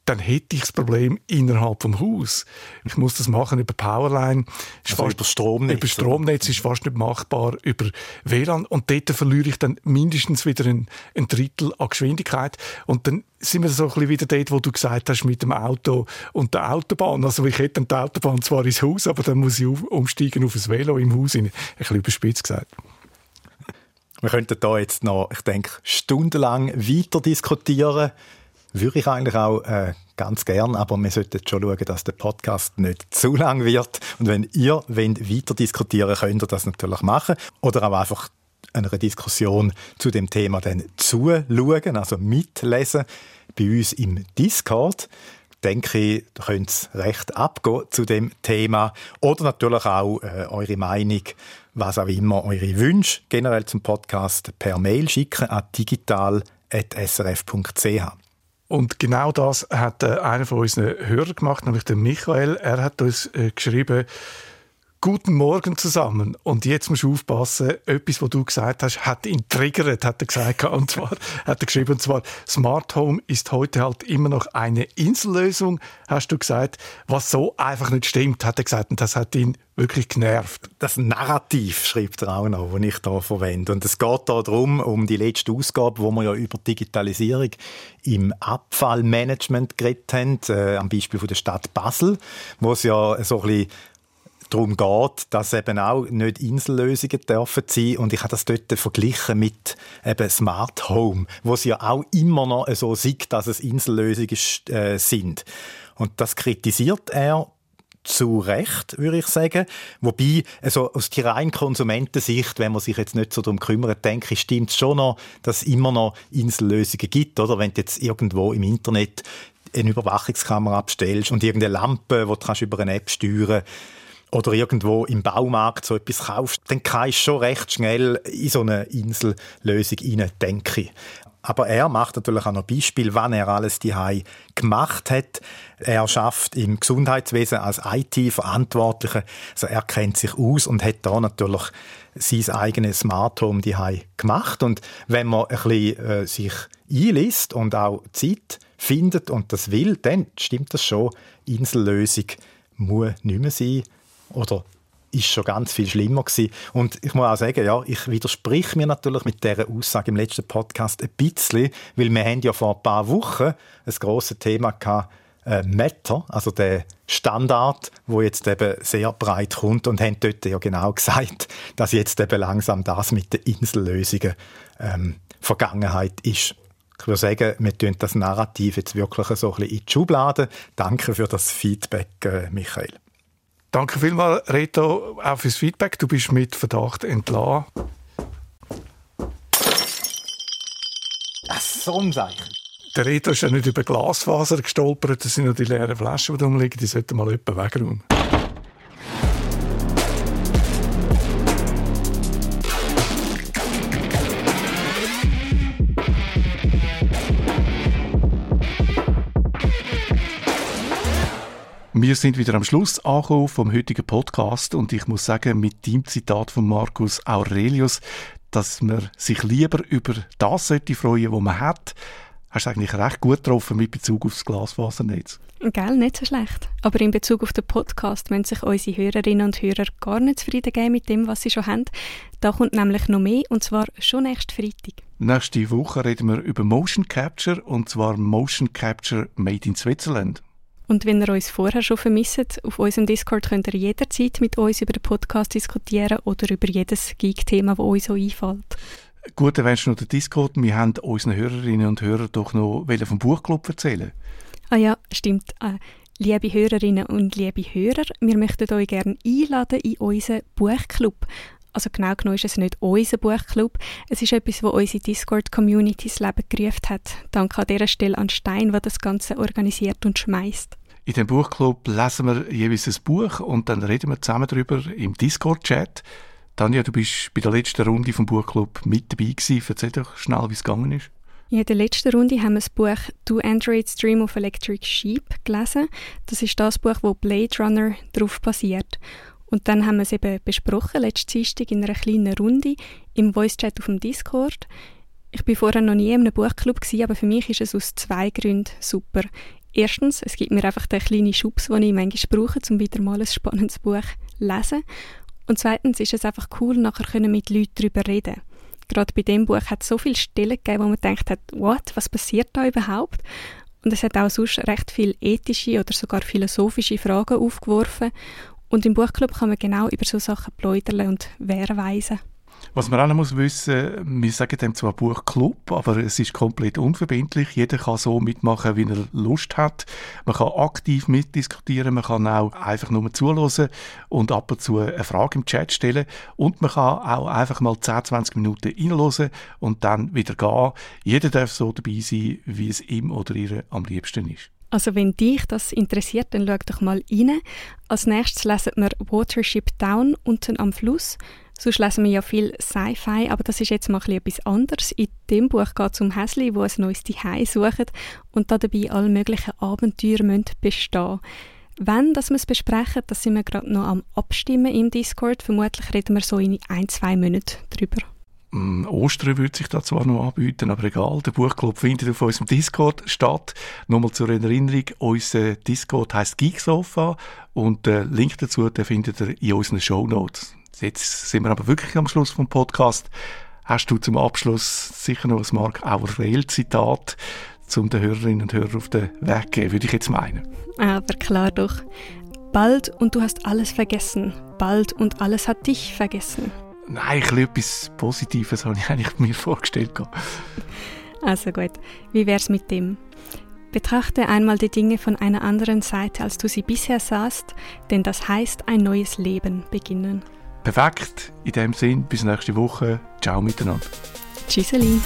dann hätte ich das Problem innerhalb vom Haus. Ich muss das machen über Powerline. Also fast, über Stromnetz. Über Stromnetz ist fast nicht machbar. Über WLAN. Und dort verliere ich dann mindestens wieder ein, ein Drittel an Geschwindigkeit. Und dann sind wir so ein bisschen wieder dort, wo du gesagt hast, mit dem Auto und der Autobahn. Also ich hätte dann die Autobahn zwar ins Haus, aber dann muss ich umsteigen auf ein Velo im Haus. Ein bisschen überspitzt gesagt. Wir könnten da jetzt noch, ich denke, stundenlang weiter diskutieren würde ich eigentlich auch äh, ganz gern, aber wir sollten schon schauen, dass der Podcast nicht zu lang wird. Und wenn ihr wollt weiter diskutieren könnt ihr das natürlich machen. Oder auch einfach einer Diskussion zu dem Thema dann zuschauen, also mitlesen bei uns im Discord denke ich, da könnte es recht abgehen zu dem Thema. Oder natürlich auch äh, eure Meinung, was auch immer, eure Wünsche generell zum Podcast per Mail schicken an digital.srf.ch. Und genau das hat äh, einer von unseren Hörern gemacht, nämlich der Michael. Er hat uns äh, geschrieben, Guten Morgen zusammen. Und jetzt musst du aufpassen, etwas, was du gesagt hast, hat ihn triggert, hat er gesagt. [LAUGHS] Und zwar hat er geschrieben, und zwar, Smart Home ist heute halt immer noch eine Insellösung, hast du gesagt, was so einfach nicht stimmt, hat er gesagt. Und das hat ihn wirklich genervt. Das Narrativ schreibt er auch noch, das ich hier verwende. Und es geht hier darum, um die letzte Ausgabe, wo wir ja über Digitalisierung im Abfallmanagement geredet haben, äh, am Beispiel von der Stadt Basel, wo es ja so ein bisschen darum geht, dass eben auch nicht Insellösungen dürfen sein. Und ich habe das dort verglichen mit eben Smart Home, wo es ja auch immer noch so sieht, dass es Insellösungen äh, sind. Und das kritisiert er zu Recht, würde ich sagen. Wobei, also aus der reinen Konsumentensicht, wenn man sich jetzt nicht so darum kümmert, denke ich, stimmt es schon noch, dass es immer noch Insellösungen gibt, oder? Wenn du jetzt irgendwo im Internet eine Überwachungskamera abstellst und irgendeine Lampe, die du über eine App steuern kannst, oder irgendwo im Baumarkt so etwas kaufst, dann kannst du schon recht schnell in so eine Insellösung hinein, denke. Aber er macht natürlich auch noch Beispiel, wann er alles die gemacht hat. Er schafft im Gesundheitswesen als IT-Verantwortlicher. Also er kennt sich aus und hat da natürlich sein eigenes Smart Home die gemacht. Und wenn man ein bisschen äh, sich einliest und auch Zeit findet und das will, dann stimmt das schon. Insellösung muss nicht mehr sein oder ist schon ganz viel schlimmer gewesen. Und ich muss auch sagen, ja, ich widersprich mir natürlich mit dieser Aussage im letzten Podcast ein bisschen, weil wir haben ja vor ein paar Wochen ein grosses Thema gehabt, äh, Meta, also der Standard, wo jetzt eben sehr breit kommt und haben dort ja genau gesagt, [LAUGHS] dass jetzt eben langsam das mit den Insellösungen ähm, Vergangenheit ist. Ich würde sagen, wir tun das Narrativ jetzt wirklich so ein bisschen in die Schublade. Danke für das Feedback, äh, Michael. Danke vielmals, Reto, auch fürs Feedback. Du bist mit Verdacht entlassen. Das so ein Zeichen. Der Reto ist ja nicht über Glasfaser gestolpert, das sind nur die leeren Flaschen, die da rumliegen, die sollten mal jemand wegräumen. Wir sind wieder am Schluss angekommen vom heutigen Podcast und ich muss sagen, mit dem Zitat von Marcus Aurelius, dass man sich lieber über das sollte freuen, was man hat, hast du eigentlich recht gut getroffen mit Bezug auf das Glasfasernetz. Gell, nicht so schlecht. Aber in Bezug auf den Podcast müssen sich unsere Hörerinnen und Hörer gar nicht zufrieden geben mit dem, was sie schon haben. Da kommt nämlich noch mehr, und zwar schon nächsten Freitag. Nächste Woche reden wir über Motion Capture, und zwar Motion Capture Made in Switzerland. Und wenn ihr uns vorher schon vermisst, auf unserem Discord könnt ihr jederzeit mit uns über den Podcast diskutieren oder über jedes Geek-Thema, das euch so einfällt. Gut, dann wärst du noch der Discord. Wir haben unseren Hörerinnen und Hörern doch noch vom Buchclub erzählen. Ah ja, stimmt. Äh, liebe Hörerinnen und liebe Hörer, wir möchten euch gerne einladen in unseren Buchclub. Also genau genommen ist es nicht unser Buchclub. Es ist etwas, was unsere Discord-Community ins Leben gerufen hat. Danke an dieser Stelle an Stein, der das Ganze organisiert und schmeißt. In dem Buchclub lesen wir jeweils ein Buch und dann reden wir zusammen darüber im Discord-Chat. Tanja, du bist bei der letzten Runde vom Buchclub mit dabei gewesen. Erzähl doch schnell, wie es gegangen ist. In der letzten Runde haben wir das Buch «Do Androids Dream of Electric Sheep» gelesen. Das ist das Buch, wo Blade Runner darauf basiert. Und dann haben wir es eben besprochen, letzten Dienstag in einer kleinen Runde im Voice-Chat auf dem Discord. Ich bin vorher noch nie in einem Buchclub gewesen, aber für mich ist es aus zwei Gründen super. Erstens, es gibt mir einfach den kleinen Schubs, den ich manchmal brauche, um wieder mal ein spannendes Buch zu lesen. Und zweitens ist es einfach cool, nachher mit Leuten darüber reden Gerade bei dem Buch hat es so viele Stellen gegeben, wo man denkt hat, what, was passiert da überhaupt? Und es hat auch sonst recht viele ethische oder sogar philosophische Fragen aufgeworfen. Und im Buchclub kann man genau über so Sachen pläudern und wehrweisen. Was man auch noch muss wissen, wir sagen dem zwar Buchclub, aber es ist komplett unverbindlich. Jeder kann so mitmachen, wie er Lust hat. Man kann aktiv mitdiskutieren, man kann auch einfach nur zuhören und ab und zu eine Frage im Chat stellen und man kann auch einfach mal 10, 20 Minuten reinhören und dann wieder gehen. Jeder darf so dabei sein, wie es ihm oder ihr am liebsten ist. Also wenn dich das interessiert, dann schau doch mal rein. Als nächstes lesen wir Watership Down unten am Fluss Sonst lesen wir ja viel Sci-Fi, aber das ist jetzt mal etwas anderes. In dem Buch geht es um Häsli, die ein neues Zuhause suchen und dabei alle möglichen Abenteuer müssen bestehen Wenn dass wir es besprechen, das sind wir gerade noch am Abstimmen im Discord. Vermutlich reden wir so in ein, zwei Monaten drüber. Mm, Ostern würde sich da zwar noch anbieten, aber egal. Der Buchclub findet auf unserem Discord statt. Nochmal zur Erinnerung, unser Discord heißt Geeksofa und den Link dazu den findet ihr in unseren Show Notes. Jetzt sind wir aber wirklich am Schluss vom Podcast. Hast du zum Abschluss sicher noch ein Mark Aurel-Zitat zum den Hörerinnen und Hörern auf den Weg geben, würde ich jetzt meinen. Aber klar doch. Bald und du hast alles vergessen. Bald und alles hat dich vergessen. Nein, ich etwas Positives habe ich eigentlich mir vorgestellt. Also gut, wie wär's mit dem? Betrachte einmal die Dinge von einer anderen Seite, als du sie bisher sahst, denn das heißt ein neues Leben beginnen. Perfekt. In dem Sinn, bis nächste Woche. Ciao miteinander. Tschüsseli.